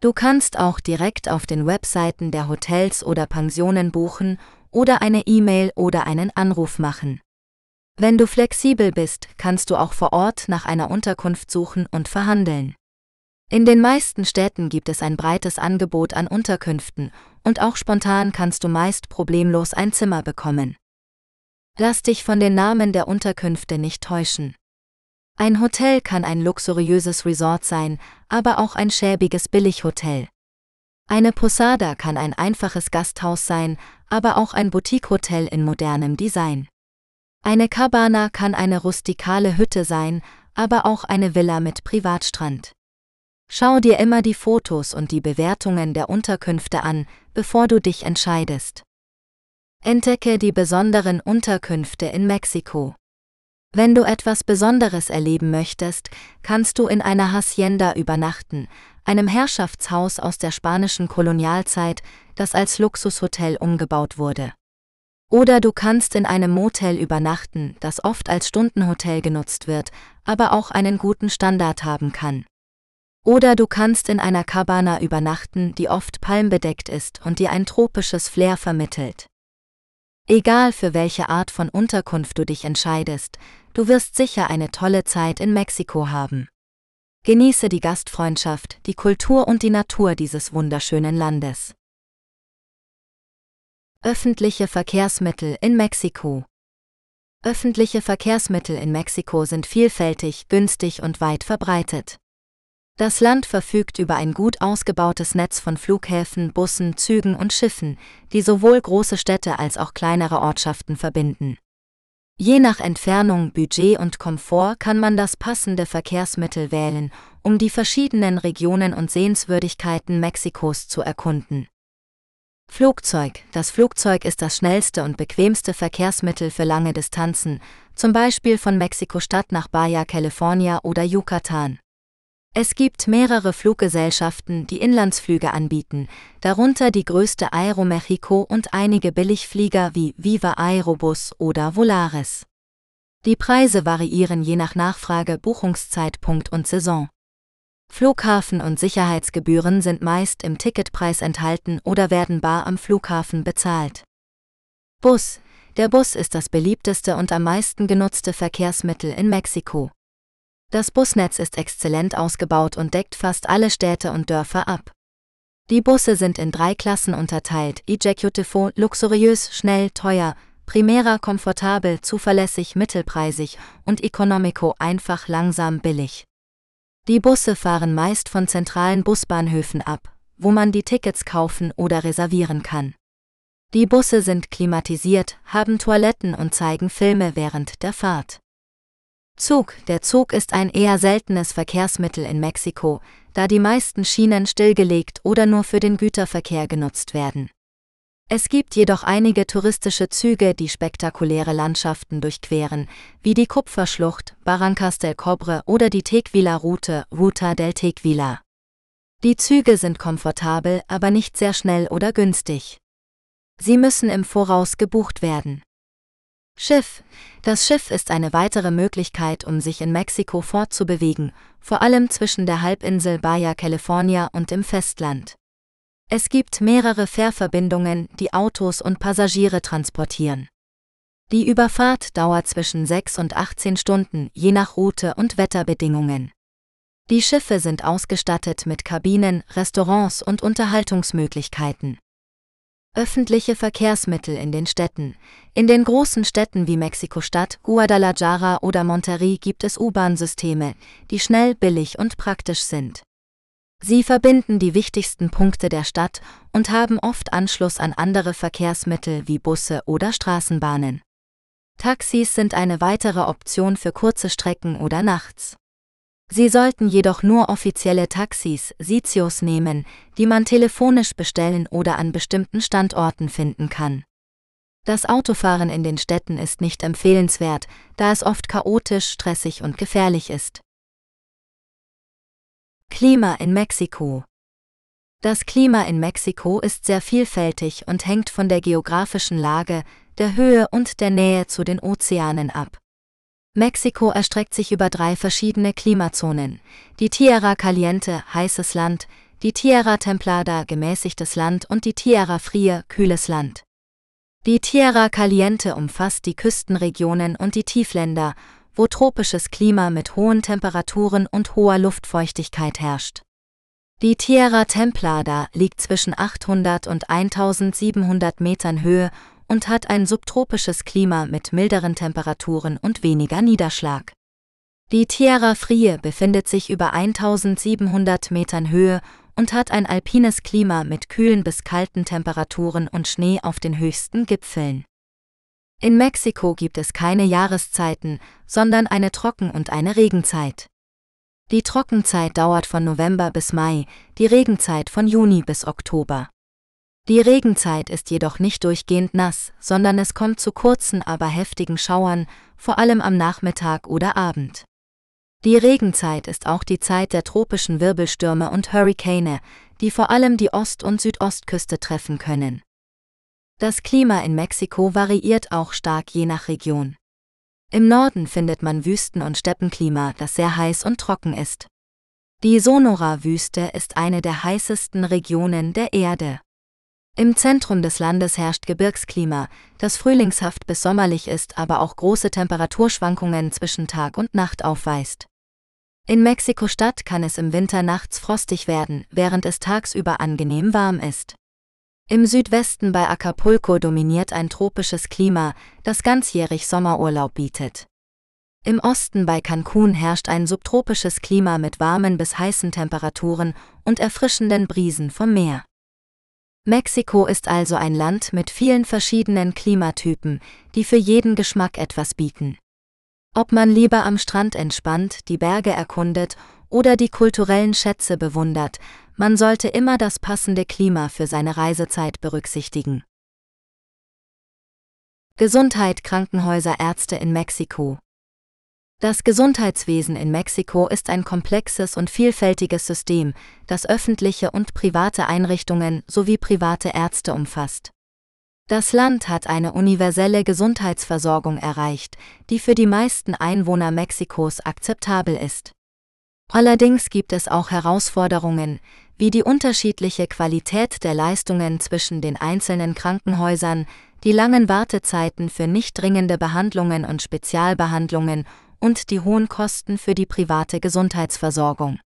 S1: Du kannst auch direkt auf den Webseiten der Hotels oder Pensionen buchen oder eine E-Mail oder einen Anruf machen. Wenn du flexibel bist, kannst du auch vor Ort nach einer Unterkunft suchen und verhandeln. In den meisten Städten gibt es ein breites Angebot an Unterkünften und auch spontan kannst du meist problemlos ein Zimmer bekommen. Lass dich von den Namen der Unterkünfte nicht täuschen. Ein Hotel kann ein luxuriöses Resort sein, aber auch ein schäbiges Billighotel. Eine Posada kann ein einfaches Gasthaus sein, aber auch ein Boutique-Hotel in modernem Design. Eine Cabana kann eine rustikale Hütte sein, aber auch eine Villa mit Privatstrand. Schau dir immer die Fotos und die Bewertungen der Unterkünfte an, bevor du dich entscheidest. Entdecke die besonderen Unterkünfte in Mexiko. Wenn du etwas Besonderes erleben möchtest, kannst du in einer Hacienda übernachten, einem Herrschaftshaus aus der spanischen Kolonialzeit, das als Luxushotel umgebaut wurde. Oder du kannst in einem Motel übernachten, das oft als Stundenhotel genutzt wird, aber auch einen guten Standard haben kann. Oder du kannst in einer Cabana übernachten, die oft palmbedeckt ist und dir ein tropisches Flair vermittelt. Egal für welche Art von Unterkunft du dich entscheidest, du wirst sicher eine tolle Zeit in Mexiko haben. Genieße die Gastfreundschaft, die Kultur und die Natur dieses wunderschönen Landes. Öffentliche Verkehrsmittel in Mexiko Öffentliche Verkehrsmittel in Mexiko sind vielfältig, günstig und weit verbreitet. Das Land verfügt über ein gut ausgebautes Netz von Flughäfen, Bussen, Zügen und Schiffen, die sowohl große Städte als auch kleinere Ortschaften verbinden. Je nach Entfernung, Budget und Komfort kann man das passende Verkehrsmittel wählen, um die verschiedenen Regionen und Sehenswürdigkeiten Mexikos zu erkunden. Flugzeug. Das Flugzeug ist das schnellste und bequemste Verkehrsmittel für lange Distanzen, zum Beispiel von Mexiko-Stadt nach Baja California oder Yucatan. Es gibt mehrere Fluggesellschaften, die Inlandsflüge anbieten, darunter die größte Aeromexico und einige Billigflieger wie Viva Aerobus oder Volaris. Die Preise variieren je nach Nachfrage, Buchungszeitpunkt und Saison. Flughafen- und Sicherheitsgebühren sind meist im Ticketpreis enthalten oder werden bar am Flughafen bezahlt. Bus. Der Bus ist das beliebteste und am meisten genutzte Verkehrsmittel in Mexiko. Das Busnetz ist exzellent ausgebaut und deckt fast alle Städte und Dörfer ab. Die Busse sind in drei Klassen unterteilt: Executive, luxuriös, schnell, teuer, Primera, komfortabel, zuverlässig, mittelpreisig und Economico, einfach, langsam, billig. Die Busse fahren meist von zentralen Busbahnhöfen ab, wo man die Tickets kaufen oder reservieren kann. Die Busse sind klimatisiert, haben Toiletten und zeigen Filme während der Fahrt. Zug. Der Zug ist ein eher seltenes Verkehrsmittel in Mexiko, da die meisten Schienen stillgelegt oder nur für den Güterverkehr genutzt werden. Es gibt jedoch einige touristische Züge, die spektakuläre Landschaften durchqueren, wie die Kupferschlucht, Barrancas del Cobre oder die Tequila-Route, Ruta del Tequila. Die Züge sind komfortabel, aber nicht sehr schnell oder günstig. Sie müssen im Voraus gebucht werden. Schiff. Das Schiff ist eine weitere Möglichkeit, um sich in Mexiko fortzubewegen, vor allem zwischen der Halbinsel Baja California und dem Festland. Es gibt mehrere Fährverbindungen, die Autos und Passagiere transportieren. Die Überfahrt dauert zwischen 6 und 18 Stunden, je nach Route und Wetterbedingungen. Die Schiffe sind ausgestattet mit Kabinen, Restaurants und Unterhaltungsmöglichkeiten. Öffentliche Verkehrsmittel in den Städten. In den großen Städten wie Mexiko-Stadt, Guadalajara oder Monterrey gibt es U-Bahn-Systeme, die schnell, billig und praktisch sind. Sie verbinden die wichtigsten Punkte der Stadt und haben oft Anschluss an andere Verkehrsmittel wie Busse oder Straßenbahnen. Taxis sind eine weitere Option für kurze Strecken oder nachts. Sie sollten jedoch nur offizielle Taxis, Sitios nehmen, die man telefonisch bestellen oder an bestimmten Standorten finden kann. Das Autofahren in den Städten ist nicht empfehlenswert, da es oft chaotisch, stressig und gefährlich ist. Klima in Mexiko Das Klima in Mexiko ist sehr vielfältig und hängt von der geografischen Lage, der Höhe und der Nähe zu den Ozeanen ab. Mexiko erstreckt sich über drei verschiedene Klimazonen. Die Tierra Caliente, heißes Land, die Tierra Templada, gemäßigtes Land und die Tierra Frie, kühles Land. Die Tierra Caliente umfasst die Küstenregionen und die Tiefländer, wo tropisches Klima mit hohen Temperaturen und hoher Luftfeuchtigkeit herrscht. Die Tierra Templada liegt zwischen 800 und 1700 Metern Höhe und hat ein subtropisches Klima mit milderen Temperaturen und weniger Niederschlag. Die Tierra Frie befindet sich über 1700 Metern Höhe und hat ein alpines Klima mit kühlen bis kalten Temperaturen und Schnee auf den höchsten Gipfeln. In Mexiko gibt es keine Jahreszeiten, sondern eine Trocken- und eine Regenzeit. Die Trockenzeit dauert von November bis Mai, die Regenzeit von Juni bis Oktober. Die Regenzeit ist jedoch nicht durchgehend nass, sondern es kommt zu kurzen, aber heftigen Schauern, vor allem am Nachmittag oder Abend. Die Regenzeit ist auch die Zeit der tropischen Wirbelstürme und Hurrikane, die vor allem die Ost- und Südostküste treffen können. Das Klima in Mexiko variiert auch stark je nach Region. Im Norden findet man Wüsten- und Steppenklima, das sehr heiß und trocken ist. Die Sonora-Wüste ist eine der heißesten Regionen der Erde. Im Zentrum des Landes herrscht Gebirgsklima, das frühlingshaft bis sommerlich ist, aber auch große Temperaturschwankungen zwischen Tag und Nacht aufweist. In Mexiko-Stadt kann es im Winter nachts frostig werden, während es tagsüber angenehm warm ist. Im Südwesten bei Acapulco dominiert ein tropisches Klima, das ganzjährig Sommerurlaub bietet. Im Osten bei Cancun herrscht ein subtropisches Klima mit warmen bis heißen Temperaturen und erfrischenden Brisen vom Meer. Mexiko ist also ein Land mit vielen verschiedenen Klimatypen, die für jeden Geschmack etwas bieten. Ob man lieber am Strand entspannt, die Berge erkundet oder die kulturellen Schätze bewundert, man sollte immer das passende Klima für seine Reisezeit berücksichtigen. Gesundheit Krankenhäuser Ärzte in Mexiko das Gesundheitswesen in Mexiko ist ein komplexes und vielfältiges System, das öffentliche und private Einrichtungen sowie private Ärzte umfasst. Das Land hat eine universelle Gesundheitsversorgung erreicht, die für die meisten Einwohner Mexikos akzeptabel ist. Allerdings gibt es auch Herausforderungen, wie die unterschiedliche Qualität der Leistungen zwischen den einzelnen Krankenhäusern, die langen Wartezeiten für nicht dringende Behandlungen und Spezialbehandlungen und die hohen Kosten für die private Gesundheitsversorgung.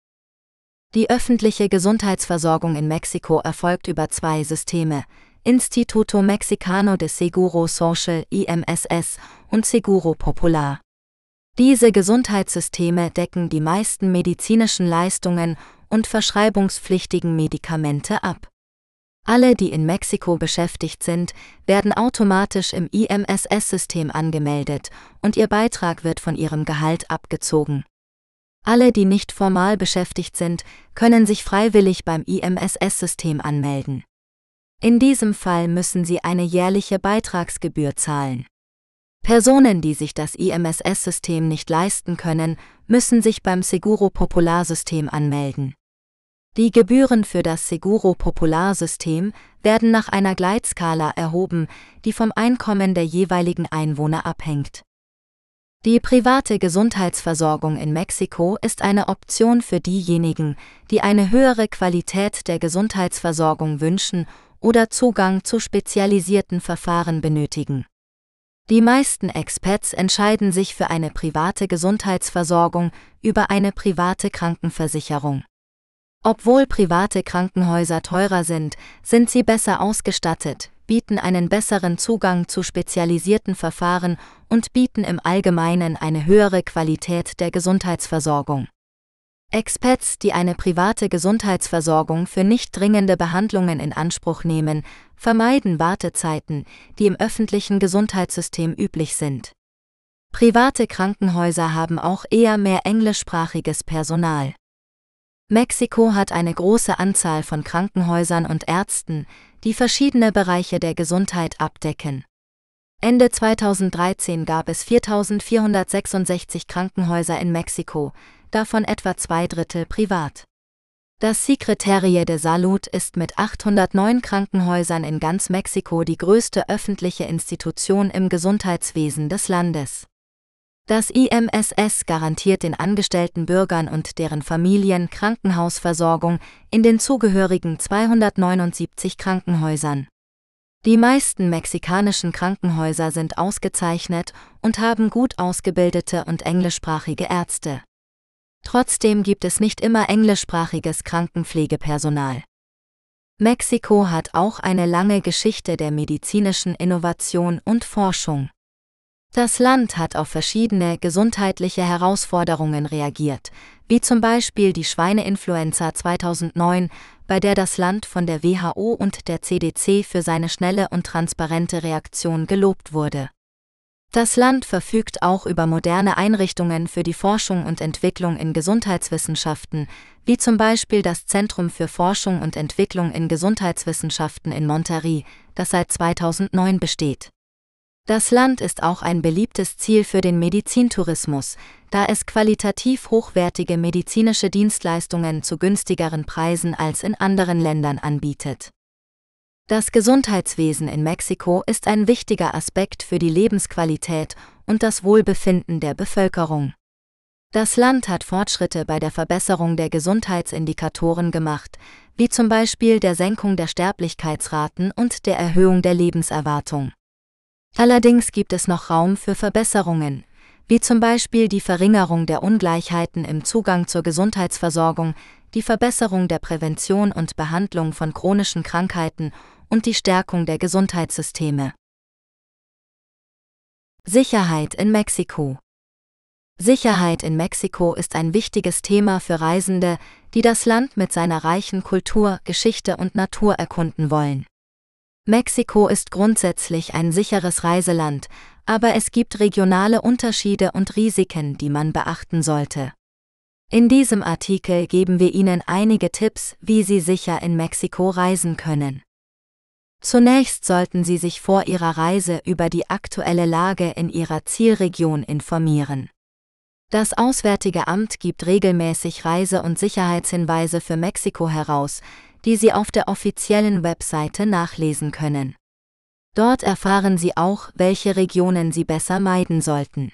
S1: Die öffentliche Gesundheitsversorgung in Mexiko erfolgt über zwei Systeme, Instituto Mexicano de Seguro Social IMSS und Seguro Popular. Diese Gesundheitssysteme decken die meisten medizinischen Leistungen und verschreibungspflichtigen Medikamente ab. Alle, die in Mexiko beschäftigt sind, werden automatisch im IMSS-System angemeldet und ihr Beitrag wird von ihrem Gehalt abgezogen. Alle, die nicht formal beschäftigt sind, können sich freiwillig beim IMSS-System anmelden. In diesem Fall müssen sie eine jährliche Beitragsgebühr zahlen. Personen, die sich das IMSS-System nicht leisten können, müssen sich beim Seguro Popular-System anmelden. Die Gebühren für das Seguro Popular-System werden nach einer Gleitskala erhoben, die vom Einkommen der jeweiligen Einwohner abhängt. Die private Gesundheitsversorgung in Mexiko ist eine Option für diejenigen, die eine höhere Qualität der Gesundheitsversorgung wünschen oder Zugang zu spezialisierten Verfahren benötigen. Die meisten Expats entscheiden sich für eine private Gesundheitsversorgung über eine private Krankenversicherung. Obwohl private Krankenhäuser teurer sind, sind sie besser ausgestattet, bieten einen besseren Zugang zu spezialisierten Verfahren und bieten im Allgemeinen eine höhere Qualität der Gesundheitsversorgung. Expats, die eine private Gesundheitsversorgung für nicht dringende Behandlungen in Anspruch nehmen, vermeiden Wartezeiten, die im öffentlichen Gesundheitssystem üblich sind. Private Krankenhäuser haben auch eher mehr englischsprachiges Personal. Mexiko hat eine große Anzahl von Krankenhäusern und Ärzten, die verschiedene Bereiche der Gesundheit abdecken. Ende 2013 gab es 4466 Krankenhäuser in Mexiko, davon etwa zwei Drittel privat. Das Secretarie de Salud ist mit 809 Krankenhäusern in ganz Mexiko die größte öffentliche Institution im Gesundheitswesen des Landes. Das IMSS garantiert den angestellten Bürgern und deren Familien Krankenhausversorgung in den zugehörigen 279 Krankenhäusern. Die meisten mexikanischen Krankenhäuser sind ausgezeichnet und haben gut ausgebildete und englischsprachige Ärzte. Trotzdem gibt es nicht immer englischsprachiges Krankenpflegepersonal. Mexiko hat auch eine lange Geschichte der medizinischen Innovation und Forschung. Das Land hat auf verschiedene gesundheitliche Herausforderungen reagiert, wie zum Beispiel die Schweineinfluenza 2009, bei der das Land von der WHO und der CDC für seine schnelle und transparente Reaktion gelobt wurde. Das Land verfügt auch über moderne Einrichtungen für die Forschung und Entwicklung in Gesundheitswissenschaften, wie zum Beispiel das Zentrum für Forschung und Entwicklung in Gesundheitswissenschaften in Monterrey, das seit 2009 besteht. Das Land ist auch ein beliebtes Ziel für den Medizintourismus, da es qualitativ hochwertige medizinische Dienstleistungen zu günstigeren Preisen als in anderen Ländern anbietet. Das Gesundheitswesen in Mexiko ist ein wichtiger Aspekt für die Lebensqualität und das Wohlbefinden der Bevölkerung. Das Land hat Fortschritte bei der Verbesserung der Gesundheitsindikatoren gemacht, wie zum Beispiel der Senkung der Sterblichkeitsraten und der Erhöhung der Lebenserwartung. Allerdings gibt es noch Raum für Verbesserungen, wie zum Beispiel die Verringerung der Ungleichheiten im Zugang zur Gesundheitsversorgung, die Verbesserung der Prävention und Behandlung von chronischen Krankheiten und die Stärkung der Gesundheitssysteme. Sicherheit in Mexiko Sicherheit in Mexiko ist ein wichtiges Thema für Reisende, die das Land mit seiner reichen Kultur, Geschichte und Natur erkunden wollen. Mexiko ist grundsätzlich ein sicheres Reiseland, aber es gibt regionale Unterschiede und Risiken, die man beachten sollte. In diesem Artikel geben wir Ihnen einige Tipps, wie Sie sicher in Mexiko reisen können. Zunächst sollten Sie sich vor Ihrer Reise über die aktuelle Lage in Ihrer Zielregion informieren. Das Auswärtige Amt gibt regelmäßig Reise- und Sicherheitshinweise für Mexiko heraus, die Sie auf der offiziellen Webseite nachlesen können. Dort erfahren Sie auch, welche Regionen Sie besser meiden sollten.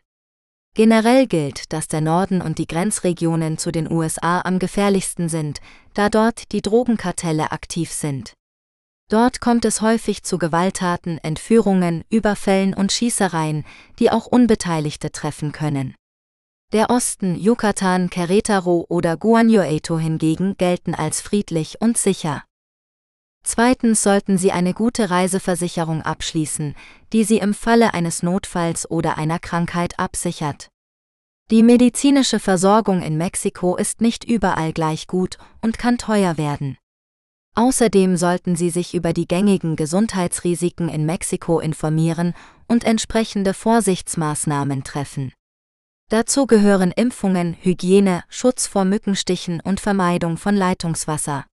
S1: Generell gilt, dass der Norden und die Grenzregionen zu den USA am gefährlichsten sind, da dort die Drogenkartelle aktiv sind. Dort kommt es häufig zu Gewalttaten, Entführungen, Überfällen und Schießereien, die auch Unbeteiligte treffen können. Der Osten, Yucatan, Querétaro oder Guanajuato hingegen gelten als friedlich und sicher. Zweitens sollten Sie eine gute Reiseversicherung abschließen, die Sie im Falle eines Notfalls oder einer Krankheit absichert. Die medizinische Versorgung in Mexiko ist nicht überall gleich gut und kann teuer werden. Außerdem sollten Sie sich über die gängigen Gesundheitsrisiken in Mexiko informieren und entsprechende Vorsichtsmaßnahmen treffen. Dazu gehören Impfungen, Hygiene, Schutz vor Mückenstichen und Vermeidung von Leitungswasser.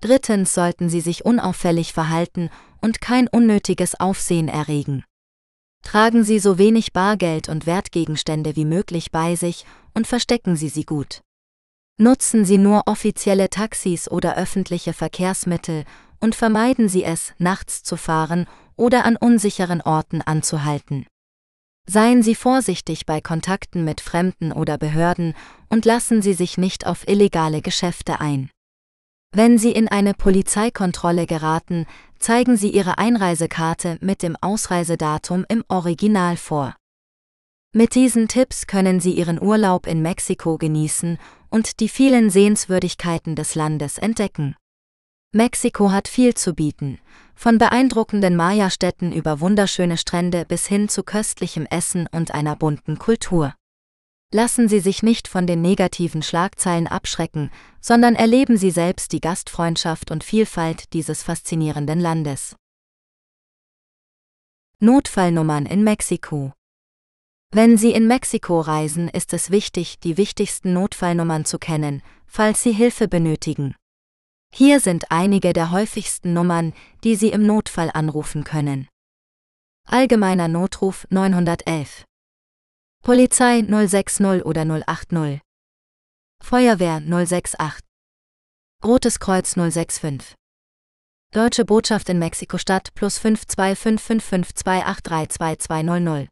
S1: Drittens sollten Sie sich unauffällig verhalten und kein unnötiges Aufsehen erregen. Tragen Sie so wenig Bargeld und Wertgegenstände wie möglich bei sich und verstecken Sie sie gut. Nutzen Sie nur offizielle Taxis oder öffentliche Verkehrsmittel und vermeiden Sie es, nachts zu fahren oder an unsicheren Orten anzuhalten. Seien Sie vorsichtig bei Kontakten mit Fremden oder Behörden und lassen Sie sich nicht auf illegale Geschäfte ein. Wenn Sie in eine Polizeikontrolle geraten, zeigen Sie Ihre Einreisekarte mit dem Ausreisedatum im Original vor. Mit diesen Tipps können Sie Ihren Urlaub in Mexiko genießen und die vielen Sehenswürdigkeiten des Landes entdecken. Mexiko hat viel zu bieten, von beeindruckenden Maya-Städten über wunderschöne Strände bis hin zu köstlichem Essen und einer bunten Kultur. Lassen Sie sich nicht von den negativen Schlagzeilen abschrecken, sondern erleben Sie selbst die Gastfreundschaft und Vielfalt dieses faszinierenden Landes. Notfallnummern in Mexiko Wenn Sie in Mexiko reisen, ist es wichtig, die wichtigsten Notfallnummern zu kennen, falls Sie Hilfe benötigen. Hier sind einige der häufigsten Nummern, die Sie im Notfall anrufen können. Allgemeiner Notruf 911 Polizei 060 oder 080. Feuerwehr 068. Rotes Kreuz 065. Deutsche Botschaft in Mexiko-Stadt plus 5255528322200.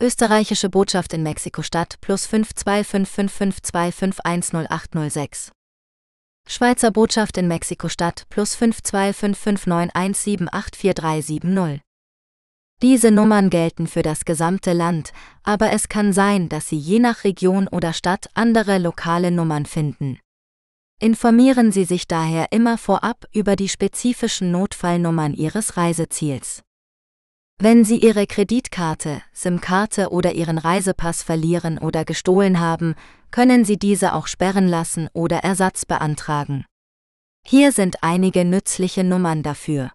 S1: Österreichische Botschaft in Mexiko-Stadt plus 5255525510806. Schweizer Botschaft in Mexiko-Stadt plus 5255917843370. Diese Nummern gelten für das gesamte Land, aber es kann sein, dass Sie je nach Region oder Stadt andere lokale Nummern finden. Informieren Sie sich daher immer vorab über die spezifischen Notfallnummern Ihres Reiseziels. Wenn Sie Ihre Kreditkarte, SIM-Karte oder Ihren Reisepass verlieren oder gestohlen haben, können Sie diese auch sperren lassen oder Ersatz beantragen. Hier sind einige nützliche Nummern dafür.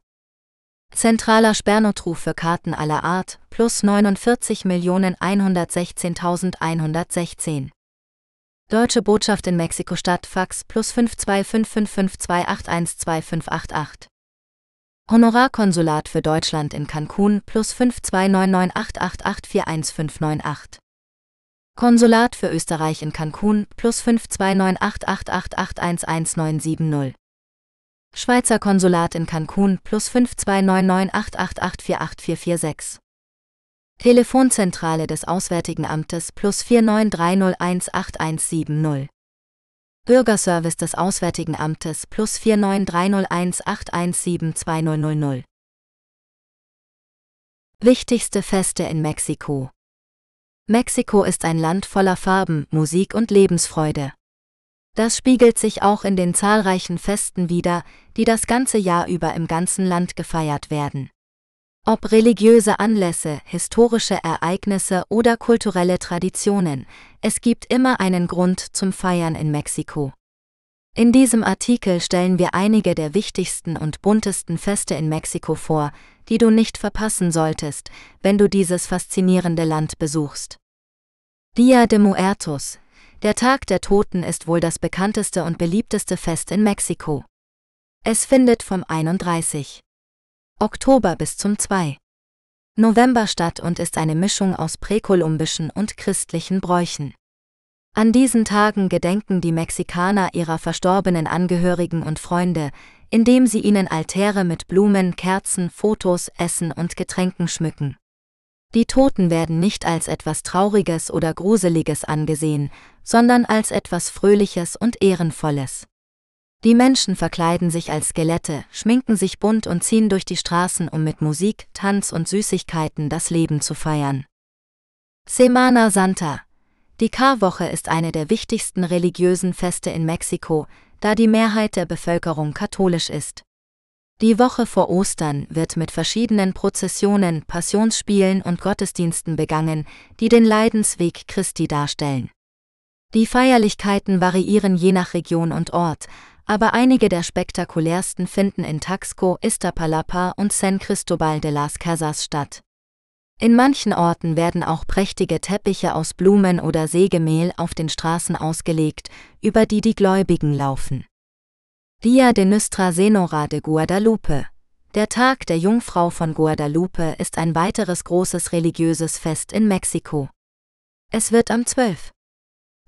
S1: Zentraler Sperrnotruf für Karten aller Art plus 49.116.116. Deutsche Botschaft in Mexiko-Stadt Fax plus 5255528125588. Honorarkonsulat für Deutschland in Cancun plus 52998884158. Konsulat für Österreich in Cancun plus 5298888111970. Schweizer Konsulat in Cancun plus 529988848446. Telefonzentrale des Auswärtigen Amtes plus 493018170. Bürgerservice des Auswärtigen Amtes plus 4930181720000. Wichtigste Feste in Mexiko. Mexiko ist ein Land voller Farben, Musik und Lebensfreude. Das spiegelt sich auch in den zahlreichen Festen wider, die das ganze Jahr über im ganzen Land gefeiert werden. Ob religiöse Anlässe, historische Ereignisse oder kulturelle Traditionen, es gibt immer einen Grund zum Feiern in Mexiko. In diesem Artikel stellen wir einige der wichtigsten und buntesten Feste in Mexiko vor, die du nicht verpassen solltest, wenn du dieses faszinierende Land besuchst. Dia de Muertos, der Tag der Toten ist wohl das bekannteste und beliebteste Fest in Mexiko. Es findet vom 31. Oktober bis zum 2. November statt und ist eine Mischung aus präkolumbischen und christlichen Bräuchen. An diesen Tagen gedenken die Mexikaner ihrer verstorbenen Angehörigen und Freunde, indem sie ihnen Altäre mit Blumen, Kerzen, Fotos, Essen und Getränken schmücken. Die Toten werden nicht als etwas Trauriges oder Gruseliges angesehen, sondern als etwas Fröhliches und Ehrenvolles. Die Menschen verkleiden sich als Skelette, schminken sich bunt und ziehen durch die Straßen, um mit Musik, Tanz und Süßigkeiten das Leben zu feiern. Semana Santa. Die Karwoche ist eine der wichtigsten religiösen Feste in Mexiko, da die Mehrheit der Bevölkerung katholisch ist. Die Woche vor Ostern wird mit verschiedenen Prozessionen, Passionsspielen und Gottesdiensten begangen, die den Leidensweg Christi darstellen. Die Feierlichkeiten variieren je nach Region und Ort, aber einige der spektakulärsten finden in Taxco, Iztapalapa und San Cristobal de las Casas statt. In manchen Orten werden auch prächtige Teppiche aus Blumen oder Sägemehl auf den Straßen ausgelegt, über die die Gläubigen laufen. Dia de Nuestra Senora de Guadalupe. Der Tag der Jungfrau von Guadalupe ist ein weiteres großes religiöses Fest in Mexiko. Es wird am 12.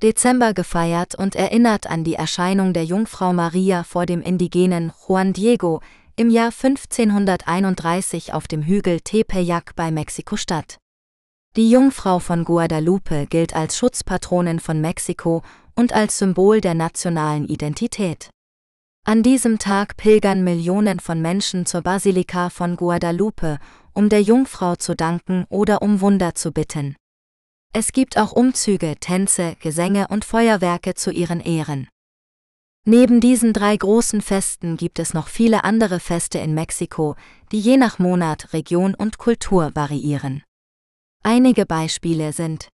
S1: Dezember gefeiert und erinnert an die Erscheinung der Jungfrau Maria vor dem indigenen Juan Diego im Jahr 1531 auf dem Hügel Tepeyac bei Mexiko-Stadt. Die Jungfrau von Guadalupe gilt als Schutzpatronin von Mexiko und als Symbol der nationalen Identität. An diesem Tag pilgern Millionen von Menschen zur Basilika von Guadalupe, um der Jungfrau zu danken oder um Wunder zu bitten. Es gibt auch Umzüge, Tänze, Gesänge und Feuerwerke zu ihren Ehren. Neben diesen drei großen Festen gibt es noch viele andere Feste in Mexiko, die je nach Monat, Region und Kultur variieren. Einige Beispiele sind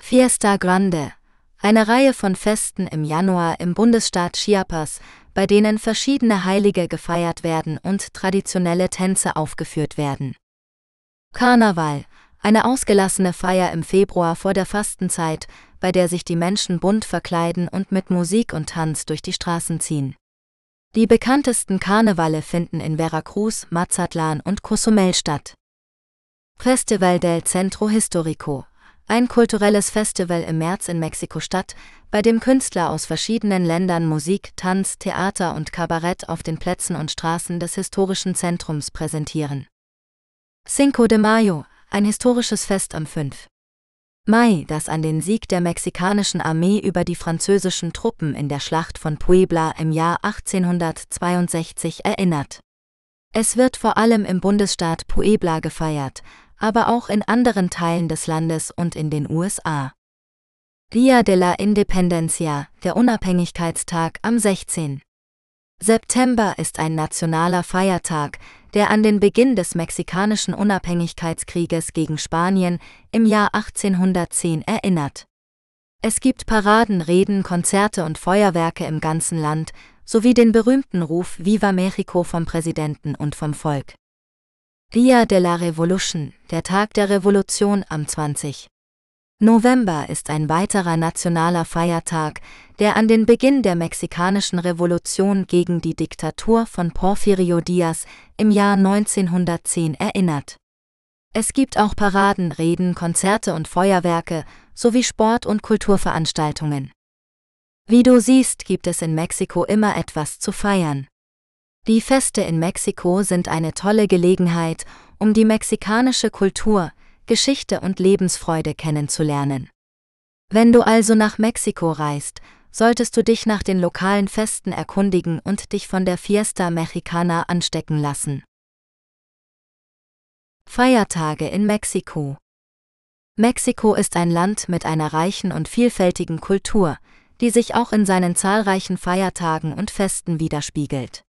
S1: Fiesta Grande, eine Reihe von Festen im Januar im Bundesstaat Chiapas, bei denen verschiedene Heilige gefeiert werden und traditionelle Tänze aufgeführt werden. Karneval, eine ausgelassene Feier im Februar vor der Fastenzeit, bei der sich die Menschen bunt verkleiden und mit Musik und Tanz durch die Straßen ziehen. Die bekanntesten Karnevalle finden in Veracruz, Mazatlan und Cozumel statt. Festival del Centro Histórico, ein kulturelles Festival im März in Mexiko-Stadt, bei dem Künstler aus verschiedenen Ländern Musik, Tanz, Theater und Kabarett auf den Plätzen und Straßen des historischen Zentrums präsentieren. Cinco de Mayo, ein historisches Fest am 5. Mai, das an den Sieg der mexikanischen Armee über die französischen Truppen in der Schlacht von Puebla im Jahr 1862 erinnert. Es wird vor allem im Bundesstaat Puebla gefeiert, aber auch in anderen Teilen des Landes und in den USA. Dia de la Independencia, der Unabhängigkeitstag am 16. September ist ein nationaler Feiertag, der an den Beginn des mexikanischen Unabhängigkeitskrieges gegen Spanien im Jahr 1810 erinnert. Es gibt Paraden, Reden, Konzerte und Feuerwerke im ganzen Land, sowie den berühmten Ruf Viva Mexico vom Präsidenten und vom Volk. Dia de la Revolution, der Tag der Revolution am 20. November ist ein weiterer nationaler Feiertag, der an den Beginn der mexikanischen Revolution gegen die Diktatur von Porfirio Diaz im Jahr 1910 erinnert. Es gibt auch Paraden, Reden, Konzerte und Feuerwerke sowie Sport- und Kulturveranstaltungen. Wie du siehst, gibt es in Mexiko immer etwas zu feiern. Die Feste in Mexiko sind eine tolle Gelegenheit, um die mexikanische Kultur, Geschichte und Lebensfreude kennenzulernen. Wenn du also nach Mexiko reist, solltest du dich nach den lokalen Festen erkundigen und dich von der Fiesta Mexicana anstecken lassen. Feiertage in Mexiko Mexiko ist ein Land mit einer reichen und vielfältigen Kultur, die sich auch in seinen zahlreichen Feiertagen und Festen widerspiegelt.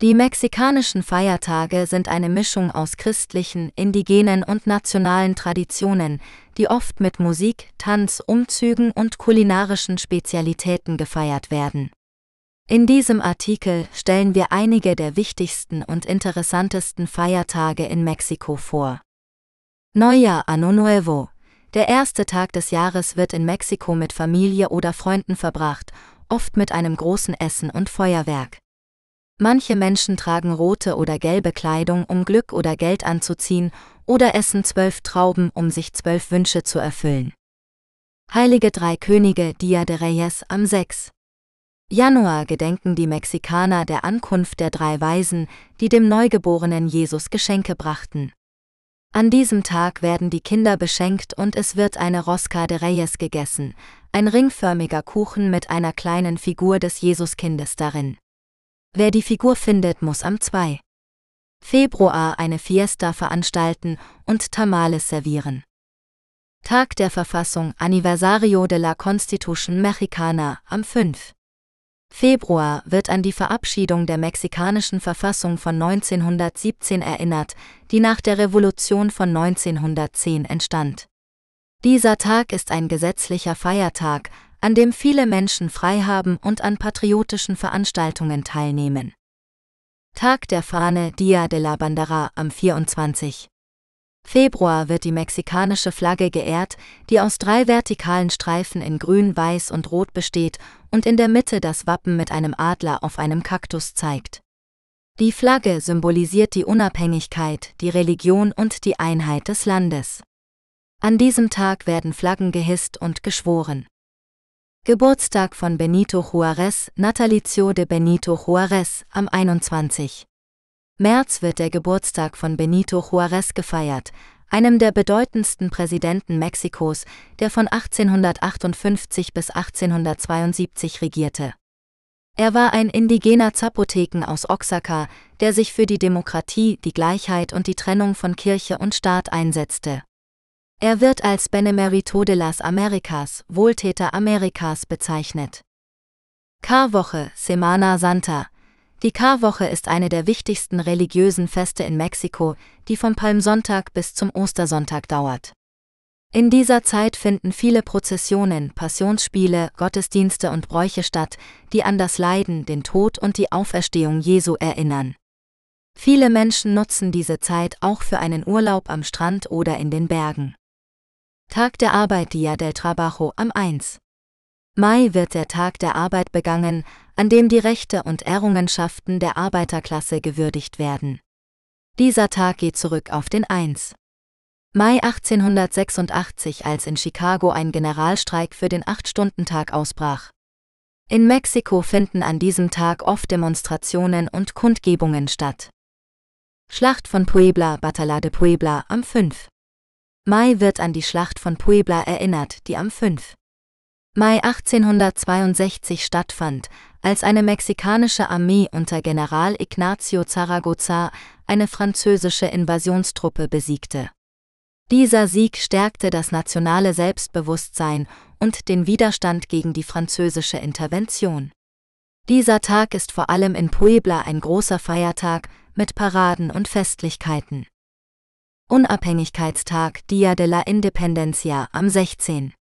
S1: Die mexikanischen Feiertage sind eine Mischung aus christlichen, indigenen und nationalen Traditionen, die oft mit Musik, Tanz, Umzügen und kulinarischen Spezialitäten gefeiert werden. In diesem Artikel stellen wir einige der wichtigsten und interessantesten Feiertage in Mexiko vor. Neujahr Ano Nuevo. Der erste Tag des Jahres wird in Mexiko mit Familie oder Freunden verbracht, oft mit einem großen Essen und Feuerwerk. Manche Menschen tragen rote oder gelbe Kleidung, um Glück oder Geld anzuziehen, oder essen zwölf Trauben, um sich zwölf Wünsche zu erfüllen. Heilige Drei Könige Dia de Reyes am 6. Januar gedenken die Mexikaner der Ankunft der drei Weisen, die dem neugeborenen Jesus Geschenke brachten. An diesem Tag werden die Kinder beschenkt und es wird eine Rosca de Reyes gegessen, ein ringförmiger Kuchen mit einer kleinen Figur des Jesuskindes darin. Wer die Figur findet, muss am 2. Februar eine Fiesta veranstalten und Tamales servieren. Tag der Verfassung Anniversario de la Constitution Mexicana am 5. Februar wird an die Verabschiedung der mexikanischen Verfassung von 1917 erinnert, die nach der Revolution von 1910 entstand. Dieser Tag ist ein gesetzlicher Feiertag, an dem viele Menschen frei haben und an patriotischen Veranstaltungen teilnehmen. Tag der Fahne Dia de la Bandera am 24. Februar wird die mexikanische Flagge geehrt, die aus drei vertikalen Streifen in Grün, Weiß und Rot besteht und in der Mitte das Wappen mit einem Adler auf einem Kaktus zeigt. Die Flagge symbolisiert die Unabhängigkeit, die Religion und die Einheit des Landes. An diesem Tag werden Flaggen gehisst und geschworen. Geburtstag von Benito Juárez, Natalicio de Benito Juárez, am 21. März wird der Geburtstag von Benito Juárez gefeiert, einem der bedeutendsten Präsidenten Mexikos, der von 1858 bis 1872 regierte. Er war ein indigener Zapoteken aus Oaxaca, der sich für die Demokratie, die Gleichheit und die Trennung von Kirche und Staat einsetzte. Er wird als Benemerito de las Americas, Wohltäter Amerikas, bezeichnet. Karwoche, Semana Santa. Die Karwoche ist eine der wichtigsten religiösen Feste in Mexiko, die vom Palmsonntag bis zum Ostersonntag dauert. In dieser Zeit finden viele Prozessionen, Passionsspiele, Gottesdienste und Bräuche statt, die an das Leiden, den Tod und die Auferstehung Jesu erinnern. Viele Menschen nutzen diese Zeit auch für einen Urlaub am Strand oder in den Bergen. Tag der Arbeit Dia del Trabajo am 1. Mai wird der Tag der Arbeit begangen, an dem die Rechte und Errungenschaften der Arbeiterklasse gewürdigt werden. Dieser Tag geht zurück auf den 1. Mai 1886, als in Chicago ein Generalstreik für den Acht-Stunden-Tag ausbrach. In Mexiko finden an diesem Tag oft Demonstrationen und Kundgebungen statt. Schlacht von Puebla, Batalla de Puebla am 5. Mai wird an die Schlacht von Puebla erinnert, die am 5. Mai 1862 stattfand, als eine mexikanische Armee unter General Ignacio Zaragoza eine französische Invasionstruppe besiegte. Dieser Sieg stärkte das nationale Selbstbewusstsein und den Widerstand gegen die französische Intervention. Dieser Tag ist vor allem in Puebla ein großer Feiertag mit Paraden und Festlichkeiten. Unabhängigkeitstag Dia de la Independencia am 16.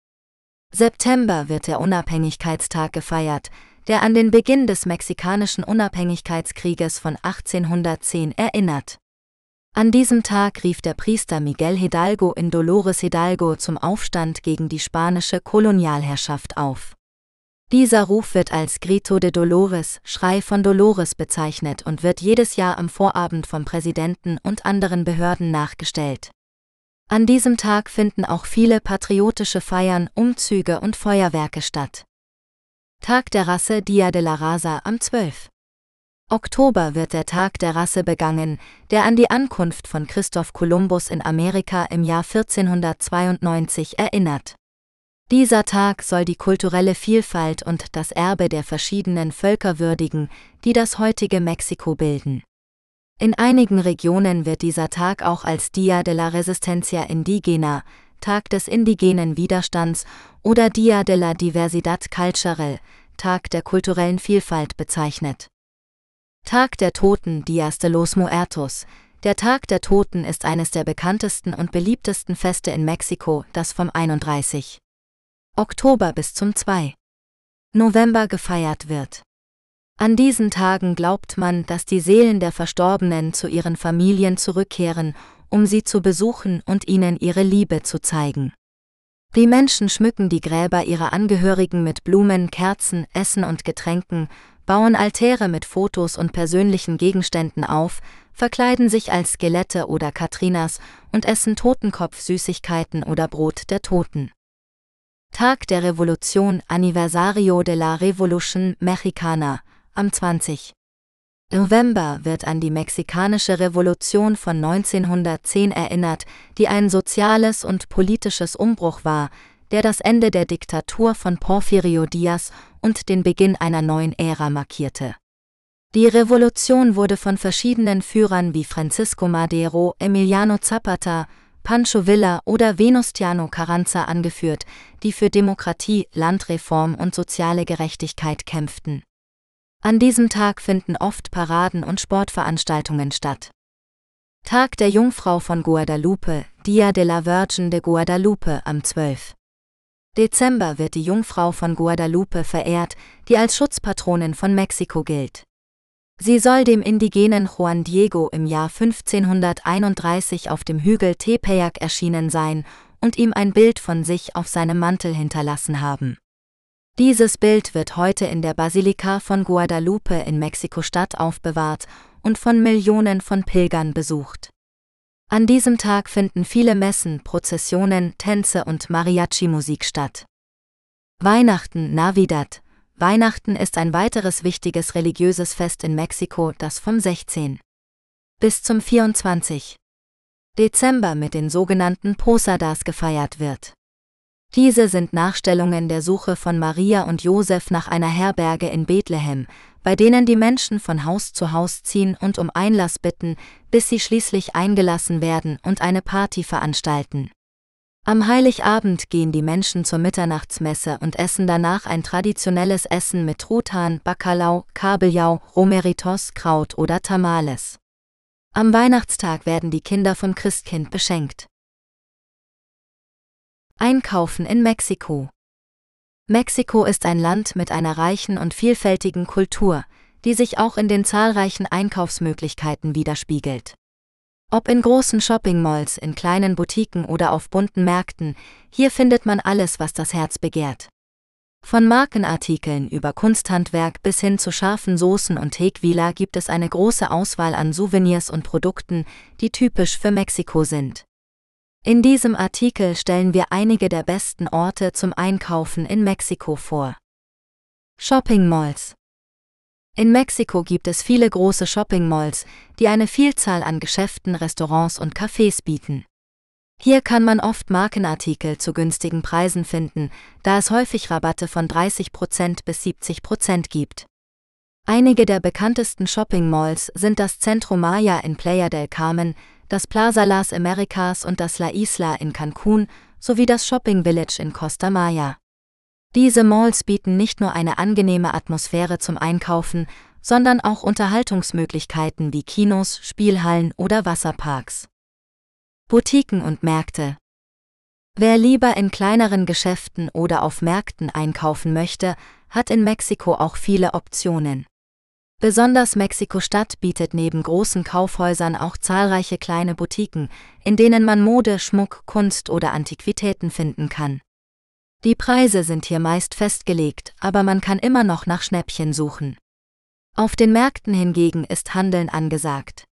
S1: September wird der Unabhängigkeitstag gefeiert, der an den Beginn des mexikanischen Unabhängigkeitskrieges von 1810 erinnert. An diesem Tag rief der Priester Miguel Hidalgo in Dolores Hidalgo zum Aufstand gegen die spanische Kolonialherrschaft auf. Dieser Ruf wird als Grito de Dolores, Schrei von Dolores bezeichnet und wird jedes Jahr am Vorabend vom Präsidenten und anderen Behörden nachgestellt. An diesem Tag finden auch viele patriotische Feiern, Umzüge und Feuerwerke statt. Tag der Rasse Dia de la Raza am 12. Oktober wird der Tag der Rasse begangen, der an die Ankunft von Christoph Kolumbus in Amerika im Jahr 1492 erinnert. Dieser Tag soll die kulturelle Vielfalt und das Erbe der verschiedenen Völker würdigen, die das heutige Mexiko bilden. In einigen Regionen wird dieser Tag auch als Dia de la Resistencia Indigena, Tag des indigenen Widerstands oder Dia de la Diversidad Cultural, Tag der kulturellen Vielfalt bezeichnet. Tag der Toten Dias de los Muertos. Der Tag der Toten ist eines der bekanntesten und beliebtesten Feste in Mexiko, das vom 31. Oktober bis zum 2. November gefeiert wird. An diesen Tagen glaubt man, dass die Seelen der Verstorbenen zu ihren Familien zurückkehren, um sie zu besuchen und ihnen ihre Liebe zu zeigen. Die Menschen schmücken die Gräber ihrer Angehörigen mit Blumen, Kerzen, Essen und Getränken, bauen Altäre mit Fotos und persönlichen Gegenständen auf, verkleiden sich als Skelette oder Katrinas und essen Totenkopf-Süßigkeiten oder Brot der Toten. Tag der Revolution Aniversario de la Revolution Mexicana am 20. November wird an die mexikanische Revolution von 1910 erinnert, die ein soziales und politisches Umbruch war, der das Ende der Diktatur von Porfirio Diaz und den Beginn einer neuen Ära markierte. Die Revolution wurde von verschiedenen Führern wie Francisco Madero, Emiliano Zapata, Pancho Villa oder Venustiano Carranza angeführt, die für Demokratie, Landreform und soziale Gerechtigkeit kämpften. An diesem Tag finden oft Paraden und Sportveranstaltungen statt. Tag der Jungfrau von Guadalupe, Dia de la Virgen de Guadalupe am 12. Dezember wird die Jungfrau von Guadalupe verehrt, die als Schutzpatronin von Mexiko gilt. Sie soll dem indigenen Juan Diego im Jahr 1531 auf dem Hügel Tepeyac erschienen sein und ihm ein Bild von sich auf seinem Mantel hinterlassen haben. Dieses Bild wird heute in der Basilika von Guadalupe in Mexiko-Stadt aufbewahrt und von Millionen von Pilgern besucht. An diesem Tag finden viele Messen, Prozessionen, Tänze und Mariachi-Musik statt. Weihnachten, Navidad. Weihnachten ist ein weiteres wichtiges religiöses Fest in Mexiko, das vom 16. bis zum 24. Dezember mit den sogenannten Posadas gefeiert wird. Diese sind Nachstellungen der Suche von Maria und Josef nach einer Herberge in Bethlehem, bei denen die Menschen von Haus zu Haus ziehen und um Einlass bitten, bis sie schließlich eingelassen werden und eine Party veranstalten. Am Heiligabend gehen die Menschen zur Mitternachtsmesse und essen danach ein traditionelles Essen mit Truthahn, Bacalao, Kabeljau, Romeritos, Kraut oder Tamales. Am Weihnachtstag werden die Kinder vom Christkind beschenkt. Einkaufen in Mexiko. Mexiko ist ein Land mit einer reichen und vielfältigen Kultur, die sich auch in den zahlreichen Einkaufsmöglichkeiten widerspiegelt. Ob in großen Shopping-Malls, in kleinen Boutiquen oder auf bunten Märkten, hier findet man alles, was das Herz begehrt. Von Markenartikeln über Kunsthandwerk bis hin zu scharfen Soßen und Tequila gibt es eine große Auswahl an Souvenirs und Produkten, die typisch für Mexiko sind. In diesem Artikel stellen wir einige der besten Orte zum Einkaufen in Mexiko vor. Shopping Malls In Mexiko gibt es viele große Shopping Malls, die eine Vielzahl an Geschäften, Restaurants und Cafés bieten. Hier kann man oft Markenartikel zu günstigen Preisen finden, da es häufig Rabatte von 30% bis 70% gibt. Einige der bekanntesten Shopping Malls sind das Centro Maya in Playa del Carmen, das Plaza Las Americas und das La Isla in Cancun sowie das Shopping Village in Costa Maya. Diese Malls bieten nicht nur eine angenehme Atmosphäre zum Einkaufen, sondern auch Unterhaltungsmöglichkeiten wie Kinos, Spielhallen oder Wasserparks. Boutiquen und Märkte. Wer lieber in kleineren Geschäften oder auf Märkten einkaufen möchte, hat in Mexiko auch viele Optionen. Besonders Mexiko-Stadt bietet neben großen Kaufhäusern auch zahlreiche kleine Boutiquen, in denen man Mode, Schmuck, Kunst oder Antiquitäten finden kann. Die Preise sind hier meist festgelegt, aber man kann immer noch nach Schnäppchen suchen. Auf den Märkten hingegen ist Handeln angesagt.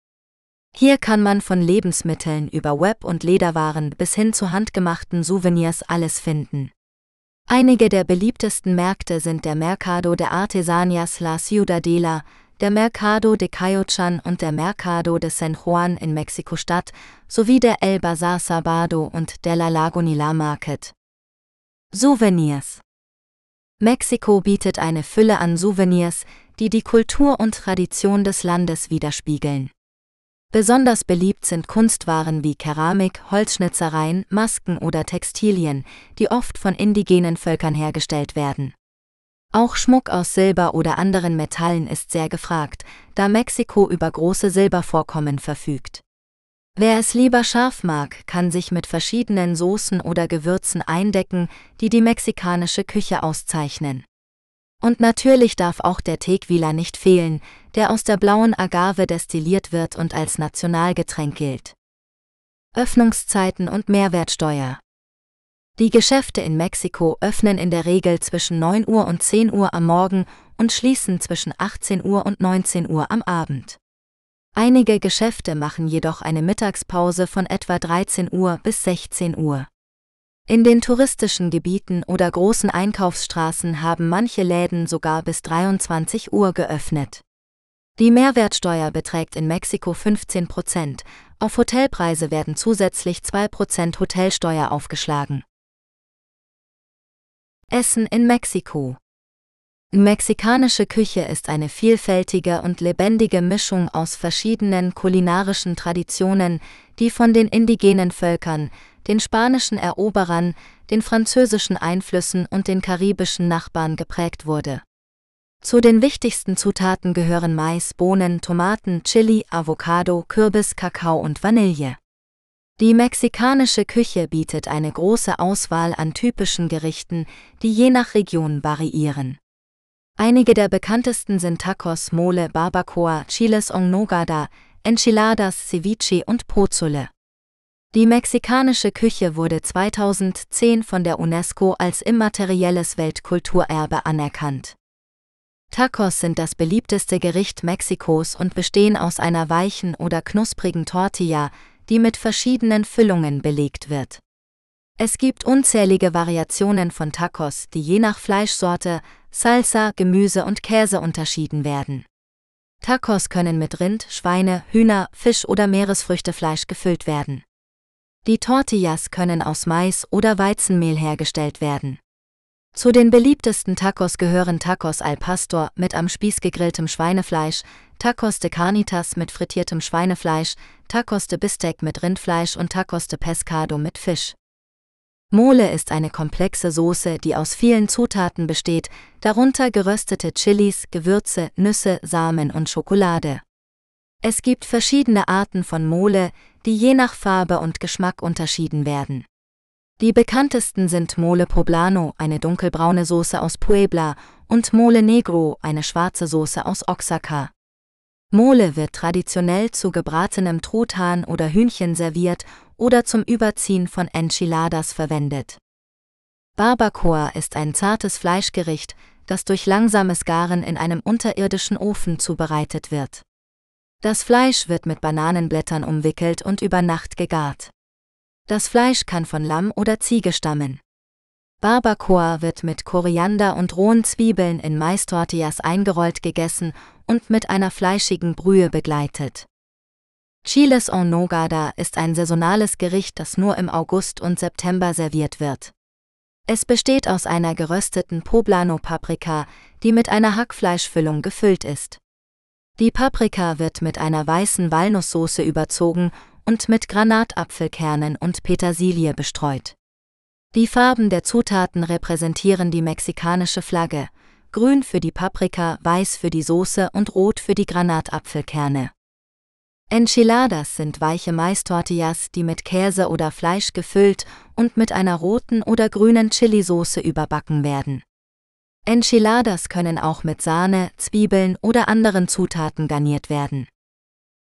S1: Hier kann man von Lebensmitteln über Web- und Lederwaren bis hin zu handgemachten Souvenirs alles finden. Einige der beliebtesten Märkte sind der Mercado de Artesanias La Ciudadela, der Mercado de Cayochan und der Mercado de San Juan in Mexiko-Stadt sowie der El Bazar Sabado und der La Lagunilla Market. Souvenirs Mexiko bietet eine Fülle an Souvenirs, die die Kultur und Tradition des Landes widerspiegeln. Besonders beliebt sind Kunstwaren wie Keramik, Holzschnitzereien, Masken oder Textilien, die oft von indigenen Völkern hergestellt werden. Auch Schmuck aus Silber oder anderen Metallen ist sehr gefragt, da Mexiko über große Silbervorkommen verfügt. Wer es lieber scharf mag, kann sich mit verschiedenen Soßen oder Gewürzen eindecken, die die mexikanische Küche auszeichnen. Und natürlich darf auch der Tequila nicht fehlen, der aus der blauen Agave destilliert wird und als Nationalgetränk gilt. Öffnungszeiten und Mehrwertsteuer. Die Geschäfte in Mexiko öffnen in der Regel zwischen 9 Uhr und 10 Uhr am Morgen und schließen zwischen 18 Uhr und 19 Uhr am Abend. Einige Geschäfte machen jedoch eine Mittagspause von etwa 13 Uhr bis 16 Uhr. In den touristischen Gebieten oder großen Einkaufsstraßen haben manche Läden sogar bis 23 Uhr geöffnet. Die Mehrwertsteuer beträgt in Mexiko 15 Prozent, auf Hotelpreise werden zusätzlich 2 Prozent Hotelsteuer aufgeschlagen. Essen in Mexiko Mexikanische Küche ist eine vielfältige und lebendige Mischung aus verschiedenen kulinarischen Traditionen, die von den indigenen Völkern, den spanischen Eroberern, den französischen Einflüssen und den karibischen Nachbarn geprägt wurde. Zu den wichtigsten Zutaten gehören Mais, Bohnen, Tomaten, Chili, Avocado, Kürbis, Kakao und Vanille. Die mexikanische Küche bietet eine große Auswahl an typischen Gerichten, die je nach Region variieren. Einige der bekanntesten sind Tacos, Mole, Barbacoa, Chiles en Nogada, Enchiladas, Ceviche und Pozole. Die mexikanische Küche wurde 2010 von der UNESCO als immaterielles Weltkulturerbe anerkannt. Tacos sind das beliebteste Gericht Mexikos und bestehen aus einer weichen oder knusprigen Tortilla, die mit verschiedenen Füllungen belegt wird. Es gibt unzählige Variationen von Tacos, die je nach Fleischsorte, Salsa, Gemüse und Käse unterschieden werden. Tacos können mit Rind, Schweine, Hühner, Fisch oder Meeresfrüchtefleisch gefüllt werden. Die Tortillas können aus Mais oder Weizenmehl hergestellt werden. Zu den beliebtesten Tacos gehören Tacos al Pastor mit am Spieß gegrilltem Schweinefleisch, Tacos de Carnitas mit frittiertem Schweinefleisch, Tacos de Bistec mit Rindfleisch und Tacos de Pescado mit Fisch. Mole ist eine komplexe Soße, die aus vielen Zutaten besteht, darunter geröstete Chilis, Gewürze, Nüsse, Samen und Schokolade. Es gibt verschiedene Arten von Mole, die je nach Farbe und Geschmack unterschieden werden. Die bekanntesten sind Mole Poblano, eine dunkelbraune Soße aus Puebla, und Mole Negro, eine schwarze Soße aus Oaxaca. Mole wird traditionell zu gebratenem Truthahn oder Hühnchen serviert oder zum Überziehen von Enchiladas verwendet. Barbacoa ist ein zartes Fleischgericht, das durch langsames Garen in einem unterirdischen Ofen zubereitet wird. Das Fleisch wird mit Bananenblättern umwickelt und über Nacht gegart. Das Fleisch kann von Lamm oder Ziege stammen. Barbacoa wird mit Koriander und rohen Zwiebeln in Maistortillas eingerollt gegessen und mit einer fleischigen Brühe begleitet. Chiles en Nogada ist ein saisonales Gericht, das nur im August und September serviert wird. Es besteht aus einer gerösteten Poblano-Paprika, die mit einer Hackfleischfüllung gefüllt ist. Die Paprika wird mit einer weißen Walnusssoße überzogen und mit Granatapfelkernen und Petersilie bestreut. Die Farben der Zutaten repräsentieren die mexikanische Flagge, grün für die Paprika, weiß für die Soße und rot für die Granatapfelkerne. Enchiladas sind weiche Maistortillas, die mit Käse oder Fleisch gefüllt und mit einer roten oder grünen Chilisauce überbacken werden. Enchiladas können auch mit Sahne, Zwiebeln oder anderen Zutaten garniert werden.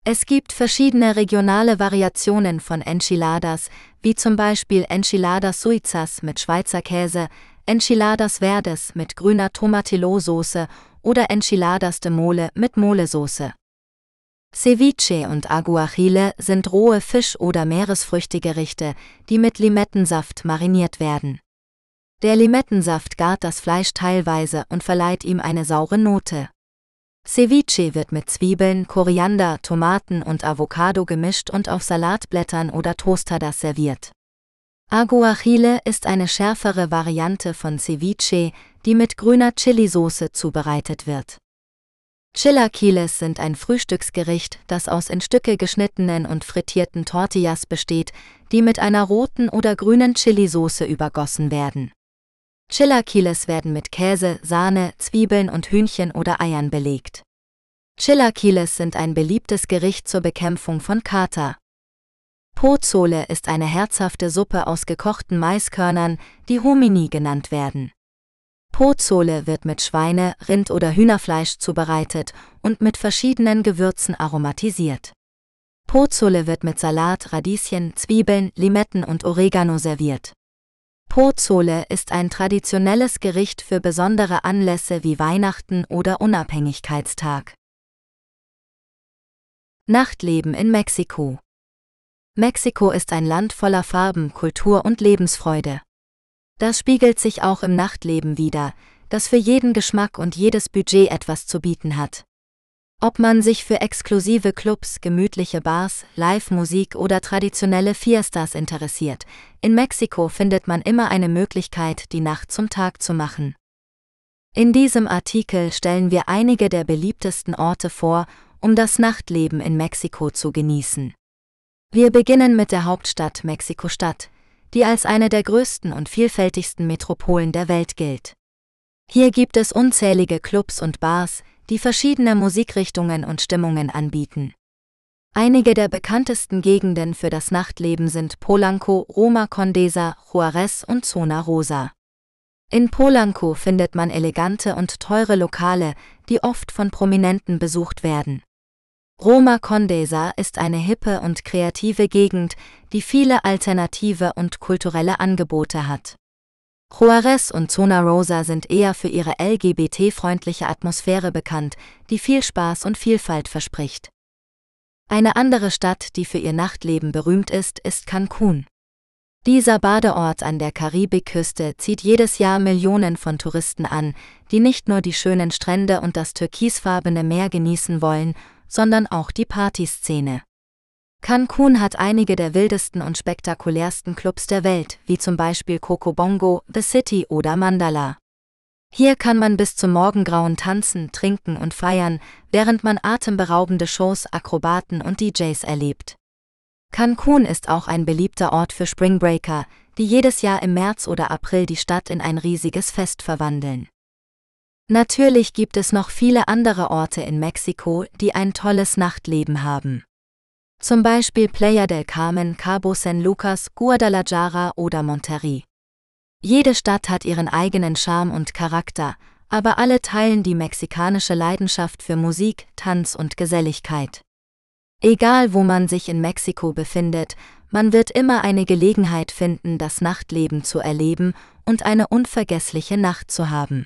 S1: Es gibt verschiedene regionale Variationen von Enchiladas, wie zum Beispiel Enchiladas Suizas mit Schweizer Käse, Enchiladas Verdes mit grüner Tomatillo-Soße oder Enchiladas de Mole mit Molesoße. Ceviche und Aguachile sind rohe Fisch- oder Meeresfrüchtegerichte, die mit Limettensaft mariniert werden. Der Limettensaft gart das Fleisch teilweise und verleiht ihm eine saure Note. Ceviche wird mit Zwiebeln, Koriander, Tomaten und Avocado gemischt und auf Salatblättern oder Tostadas serviert. Aguachile ist eine schärfere Variante von Ceviche, die mit grüner Chilisauce zubereitet wird. Chilaquiles sind ein Frühstücksgericht, das aus in Stücke geschnittenen und frittierten Tortillas besteht, die mit einer roten oder grünen Chilisauce übergossen werden. Chilaquiles werden mit Käse, Sahne, Zwiebeln und Hühnchen oder Eiern belegt. Chilaquiles sind ein beliebtes Gericht zur Bekämpfung von Kater. Pozole ist eine herzhafte Suppe aus gekochten Maiskörnern, die Homini genannt werden. Pozole wird mit Schweine-, Rind- oder Hühnerfleisch zubereitet und mit verschiedenen Gewürzen aromatisiert. Pozole wird mit Salat, Radieschen, Zwiebeln, Limetten und Oregano serviert. Pozole ist ein traditionelles Gericht für besondere Anlässe wie Weihnachten oder Unabhängigkeitstag. Nachtleben in Mexiko Mexiko ist ein Land voller Farben, Kultur und Lebensfreude. Das spiegelt sich auch im Nachtleben wider, das für jeden Geschmack und jedes Budget etwas zu bieten hat. Ob man sich für exklusive Clubs, gemütliche Bars, Live-Musik oder traditionelle Fiestas interessiert, in Mexiko findet man immer eine Möglichkeit, die Nacht zum Tag zu machen. In diesem Artikel stellen wir einige der beliebtesten Orte vor, um das Nachtleben in Mexiko zu genießen. Wir beginnen mit der Hauptstadt Mexiko-Stadt, die als eine der größten und vielfältigsten Metropolen der Welt gilt. Hier gibt es unzählige Clubs und Bars, die verschiedene Musikrichtungen und Stimmungen anbieten. Einige der bekanntesten Gegenden für das Nachtleben sind Polanco, Roma Condesa, Juarez und Zona Rosa. In Polanco findet man elegante und teure Lokale, die oft von Prominenten besucht werden. Roma Condesa ist eine hippe und kreative Gegend, die viele alternative und kulturelle Angebote hat. Juarez und Zona Rosa sind eher für ihre LGBT-freundliche Atmosphäre bekannt, die viel Spaß und Vielfalt verspricht. Eine andere Stadt, die für ihr Nachtleben berühmt ist, ist Cancun. Dieser Badeort an der Karibikküste zieht jedes Jahr Millionen von Touristen an, die nicht nur die schönen Strände und das türkisfarbene Meer genießen wollen, sondern auch die Partyszene. Cancun hat einige der wildesten und spektakulärsten Clubs der Welt, wie zum Beispiel Coco Bongo, The City oder Mandala. Hier kann man bis zum Morgengrauen tanzen, trinken und feiern, während man atemberaubende Shows, Akrobaten und DJs erlebt. Cancun ist auch ein beliebter Ort für Springbreaker, die jedes Jahr im März oder April die Stadt in ein riesiges Fest verwandeln. Natürlich gibt es noch viele andere Orte in Mexiko, die ein tolles Nachtleben haben. Zum Beispiel Playa del Carmen, Cabo San Lucas, Guadalajara oder Monterrey. Jede Stadt hat ihren eigenen Charme und Charakter, aber alle teilen die mexikanische Leidenschaft für Musik, Tanz und Geselligkeit. Egal wo man sich in Mexiko befindet, man wird immer eine Gelegenheit finden, das Nachtleben zu erleben und eine unvergessliche Nacht zu haben.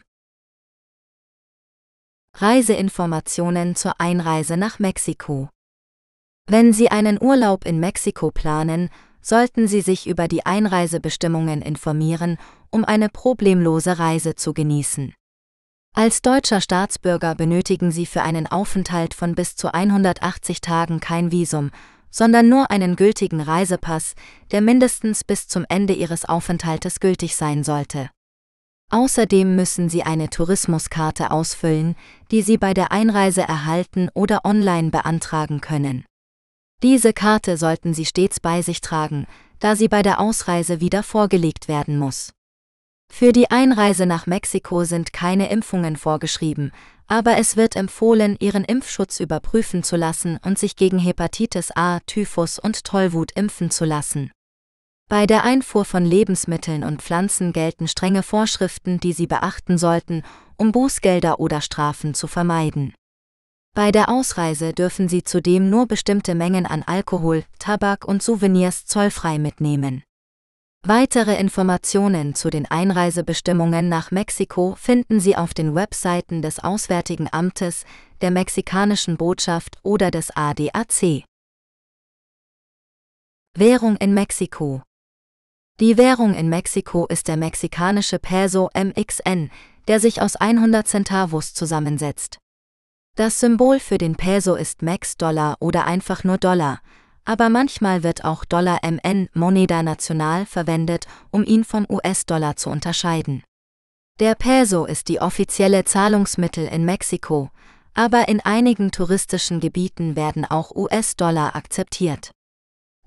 S1: Reiseinformationen zur Einreise nach Mexiko wenn Sie einen Urlaub in Mexiko planen, sollten Sie sich über die Einreisebestimmungen informieren, um eine problemlose Reise zu genießen. Als deutscher Staatsbürger benötigen Sie für einen Aufenthalt von bis zu 180 Tagen kein Visum, sondern nur einen gültigen Reisepass, der mindestens bis zum Ende Ihres Aufenthaltes gültig sein sollte. Außerdem müssen Sie eine Tourismuskarte ausfüllen, die Sie bei der Einreise erhalten oder online beantragen können. Diese Karte sollten Sie stets bei sich tragen, da sie bei der Ausreise wieder vorgelegt werden muss. Für die Einreise nach Mexiko sind keine Impfungen vorgeschrieben, aber es wird empfohlen, Ihren Impfschutz überprüfen zu lassen und sich gegen Hepatitis A, Typhus und Tollwut impfen zu lassen. Bei der Einfuhr von Lebensmitteln und Pflanzen gelten strenge Vorschriften, die Sie beachten sollten, um Bußgelder oder Strafen zu vermeiden. Bei der Ausreise dürfen Sie zudem nur bestimmte Mengen an Alkohol, Tabak und Souvenirs zollfrei mitnehmen. Weitere Informationen zu den Einreisebestimmungen nach Mexiko finden Sie auf den Webseiten des Auswärtigen Amtes, der mexikanischen Botschaft oder des ADAC. Währung in Mexiko Die Währung in Mexiko ist der mexikanische Peso MXN, der sich aus 100 Centavos zusammensetzt. Das Symbol für den Peso ist Mex-Dollar oder einfach nur Dollar, aber manchmal wird auch Dollar MN Moneda Nacional verwendet, um ihn vom US-Dollar zu unterscheiden. Der Peso ist die offizielle Zahlungsmittel in Mexiko, aber in einigen touristischen Gebieten werden auch US-Dollar akzeptiert.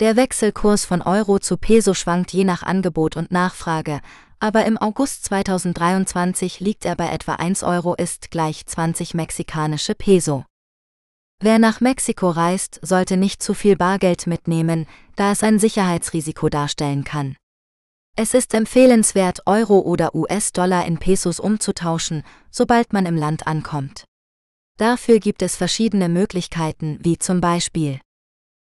S1: Der Wechselkurs von Euro zu Peso schwankt je nach Angebot und Nachfrage, aber im August 2023 liegt er bei etwa 1 Euro ist gleich 20 mexikanische Peso. Wer nach Mexiko reist, sollte nicht zu viel Bargeld mitnehmen, da es ein Sicherheitsrisiko darstellen kann. Es ist empfehlenswert, Euro oder US-Dollar in Pesos umzutauschen, sobald man im Land ankommt. Dafür gibt es verschiedene Möglichkeiten, wie zum Beispiel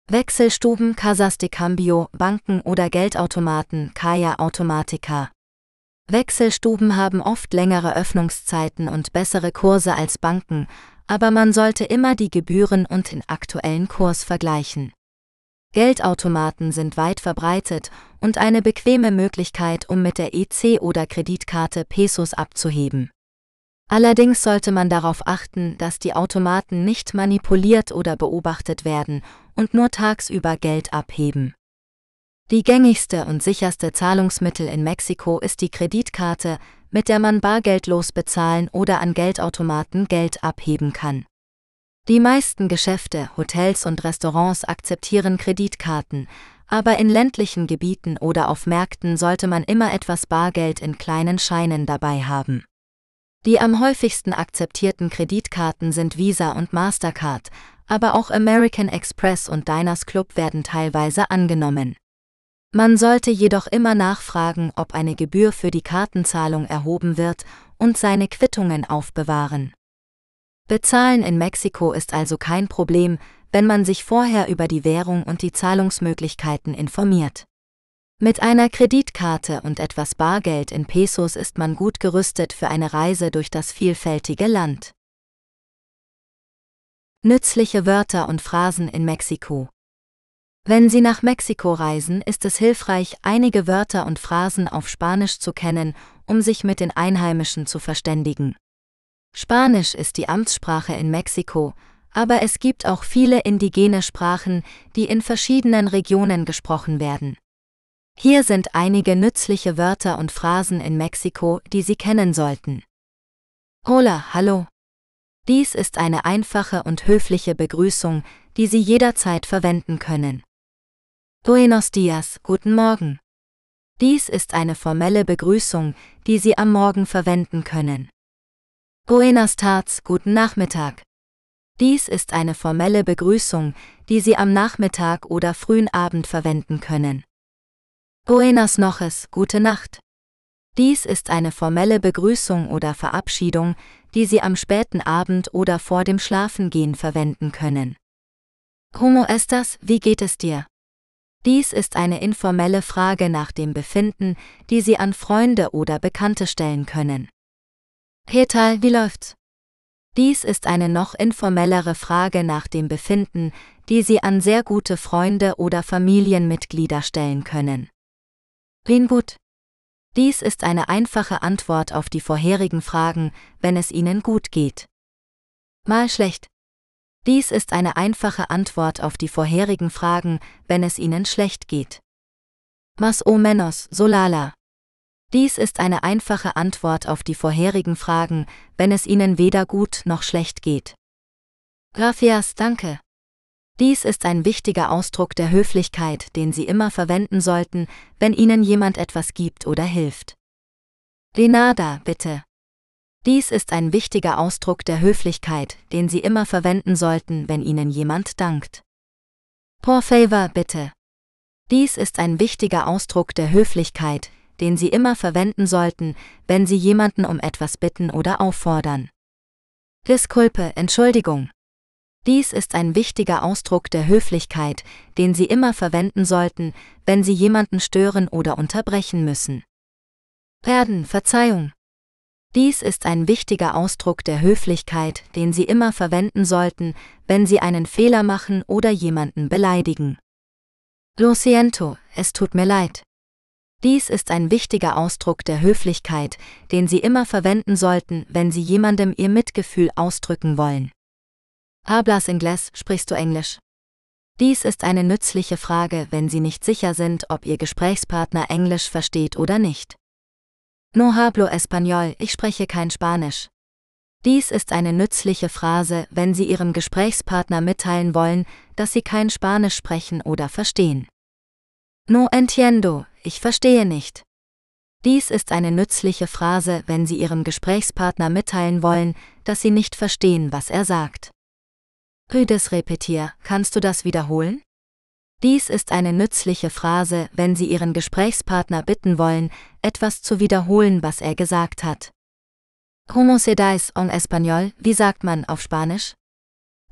S1: Wechselstuben, Casas de Cambio, Banken oder Geldautomaten, Kaya Automatica. Wechselstuben haben oft längere Öffnungszeiten und bessere Kurse als Banken, aber man sollte immer die Gebühren und den aktuellen Kurs vergleichen. Geldautomaten sind weit verbreitet und eine bequeme Möglichkeit, um mit der EC oder Kreditkarte Pesos abzuheben. Allerdings sollte man darauf achten, dass die Automaten nicht manipuliert oder beobachtet werden und nur tagsüber Geld abheben. Die gängigste und sicherste Zahlungsmittel in Mexiko ist die Kreditkarte, mit der man bargeldlos bezahlen oder an Geldautomaten Geld abheben kann. Die meisten Geschäfte, Hotels und Restaurants akzeptieren Kreditkarten, aber in ländlichen Gebieten oder auf Märkten sollte man immer etwas Bargeld in kleinen Scheinen dabei haben. Die am häufigsten akzeptierten Kreditkarten sind Visa und Mastercard, aber auch American Express und Diners Club werden teilweise angenommen. Man sollte jedoch immer nachfragen, ob eine Gebühr für die Kartenzahlung erhoben wird und seine Quittungen aufbewahren. Bezahlen in Mexiko ist also kein Problem, wenn man sich vorher über die Währung und die Zahlungsmöglichkeiten informiert. Mit einer Kreditkarte und etwas Bargeld in Pesos ist man gut gerüstet für eine Reise durch das vielfältige Land. Nützliche Wörter und Phrasen in Mexiko. Wenn Sie nach Mexiko reisen, ist es hilfreich, einige Wörter und Phrasen auf Spanisch zu kennen, um sich mit den Einheimischen zu verständigen. Spanisch ist die Amtssprache in Mexiko, aber es gibt auch viele indigene Sprachen, die in verschiedenen Regionen gesprochen werden. Hier sind einige nützliche Wörter und Phrasen in Mexiko, die Sie kennen sollten. Hola, hallo. Dies ist eine einfache und höfliche Begrüßung, die Sie jederzeit verwenden können. Buenos dias, guten Morgen. Dies ist eine formelle Begrüßung, die Sie am Morgen verwenden können. Buenas tardes, guten Nachmittag. Dies ist eine formelle Begrüßung, die Sie am Nachmittag oder frühen Abend verwenden können. Buenas noches, gute Nacht. Dies ist eine formelle Begrüßung oder Verabschiedung, die Sie am späten Abend oder vor dem Schlafengehen verwenden können. Como estas, wie geht es dir? Dies ist eine informelle Frage nach dem Befinden, die Sie an Freunde oder Bekannte stellen können. Hetal, wie läuft's? Dies ist eine noch informellere Frage nach dem Befinden, die Sie an sehr gute Freunde oder Familienmitglieder stellen können. Wen gut? Dies ist eine einfache Antwort auf die vorherigen Fragen, wenn es Ihnen gut geht. Mal schlecht. Dies ist eine einfache Antwort auf die vorherigen Fragen, wenn es Ihnen schlecht geht. Mas o menos, solala. Dies ist eine einfache Antwort auf die vorherigen Fragen, wenn es Ihnen weder gut noch schlecht geht. Gracias, danke. Dies ist ein wichtiger Ausdruck der Höflichkeit, den Sie immer verwenden sollten, wenn Ihnen jemand etwas gibt oder hilft. Renada, bitte. Dies ist ein wichtiger Ausdruck der Höflichkeit, den Sie immer verwenden sollten, wenn Ihnen jemand dankt. Por favor, bitte. Dies ist ein wichtiger Ausdruck der Höflichkeit, den Sie immer verwenden sollten, wenn Sie jemanden um etwas bitten oder auffordern. Disculpe, Entschuldigung. Dies ist ein wichtiger Ausdruck der Höflichkeit, den Sie immer verwenden sollten, wenn Sie jemanden stören oder unterbrechen müssen. Perden, Verzeihung. Dies ist ein wichtiger Ausdruck der Höflichkeit, den Sie immer verwenden sollten, wenn Sie einen Fehler machen oder jemanden beleidigen. Lo siento, es tut mir leid. Dies ist ein wichtiger Ausdruck der Höflichkeit, den Sie immer verwenden sollten, wenn Sie jemandem Ihr Mitgefühl ausdrücken wollen. Hablas Inglés, sprichst du Englisch? Dies ist eine nützliche Frage, wenn Sie nicht sicher sind, ob Ihr Gesprächspartner Englisch versteht oder nicht. No hablo español, ich spreche kein Spanisch. Dies ist eine nützliche Phrase, wenn Sie Ihrem Gesprächspartner mitteilen wollen, dass Sie kein Spanisch sprechen oder verstehen. No entiendo, ich verstehe nicht. Dies ist eine nützliche Phrase, wenn Sie Ihrem Gesprächspartner mitteilen wollen, dass Sie nicht verstehen, was er sagt. Puedes repetir, kannst du das wiederholen? Dies ist eine nützliche Phrase, wenn Sie Ihren Gesprächspartner bitten wollen, etwas zu wiederholen, was er gesagt hat. ¿Cómo se dice en español? Wie sagt man auf Spanisch?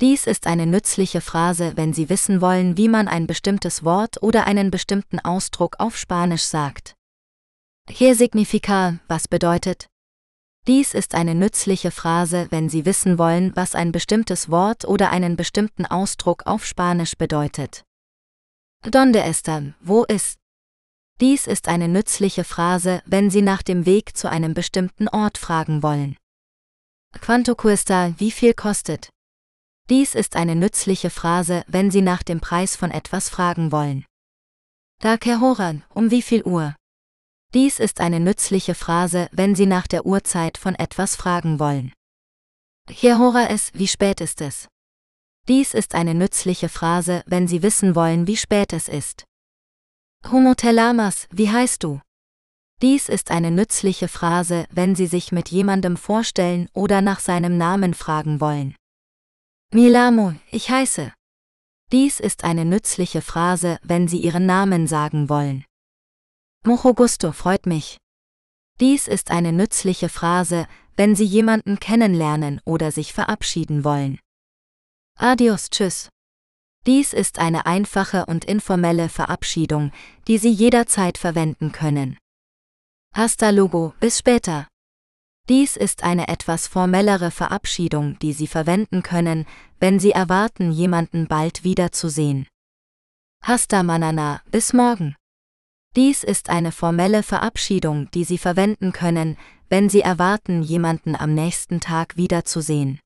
S1: Dies ist eine nützliche Phrase, wenn Sie wissen wollen, wie man ein bestimmtes Wort oder einen bestimmten Ausdruck auf Spanisch sagt. Hier significa, was bedeutet, dies ist eine nützliche Phrase, wenn Sie wissen wollen, was ein bestimmtes Wort oder einen bestimmten Ausdruck auf Spanisch bedeutet. Donde está? Wo ist? Dies ist eine nützliche Phrase, wenn Sie nach dem Weg zu einem bestimmten Ort fragen wollen. Quanto cuesta? Wie viel kostet? Dies ist eine nützliche Phrase, wenn Sie nach dem Preis von etwas fragen wollen. Da que um wie viel Uhr? Dies ist eine nützliche Phrase, wenn Sie nach der Uhrzeit von etwas fragen wollen. Hier hora es, wie spät ist es? Dies ist eine nützliche Phrase, wenn Sie wissen wollen, wie spät es ist. Homotelamas, wie heißt du? Dies ist eine nützliche Phrase, wenn Sie sich mit jemandem vorstellen oder nach seinem Namen fragen wollen. Milamo, ich heiße. Dies ist eine nützliche Phrase, wenn Sie Ihren Namen sagen wollen. Mucho gusto freut mich. Dies ist eine nützliche Phrase, wenn Sie jemanden kennenlernen oder sich verabschieden wollen. Adios, tschüss. Dies ist eine einfache und informelle Verabschiedung, die Sie jederzeit verwenden können. Hasta luego, bis später. Dies ist eine etwas formellere Verabschiedung, die Sie verwenden können, wenn Sie erwarten, jemanden bald wiederzusehen. Hasta manana, bis morgen. Dies ist eine formelle Verabschiedung, die Sie verwenden können, wenn Sie erwarten, jemanden am nächsten Tag wiederzusehen.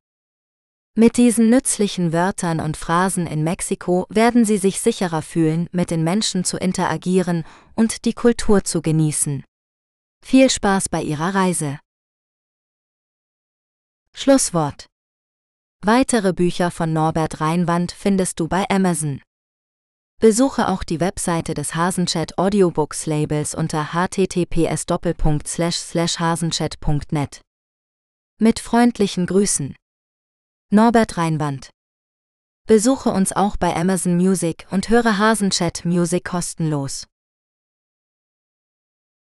S1: Mit diesen nützlichen Wörtern und Phrasen in Mexiko werden Sie sich sicherer fühlen, mit den Menschen zu interagieren und die Kultur zu genießen. Viel Spaß bei Ihrer Reise. Schlusswort. Weitere Bücher von Norbert Reinwand findest du bei Amazon. Besuche auch die Webseite des Hasenchat Audiobooks Labels unter https://hasenchat.net. Mit freundlichen Grüßen. Norbert Reinwand. Besuche uns auch bei Amazon Music und höre Hasenchat Music kostenlos.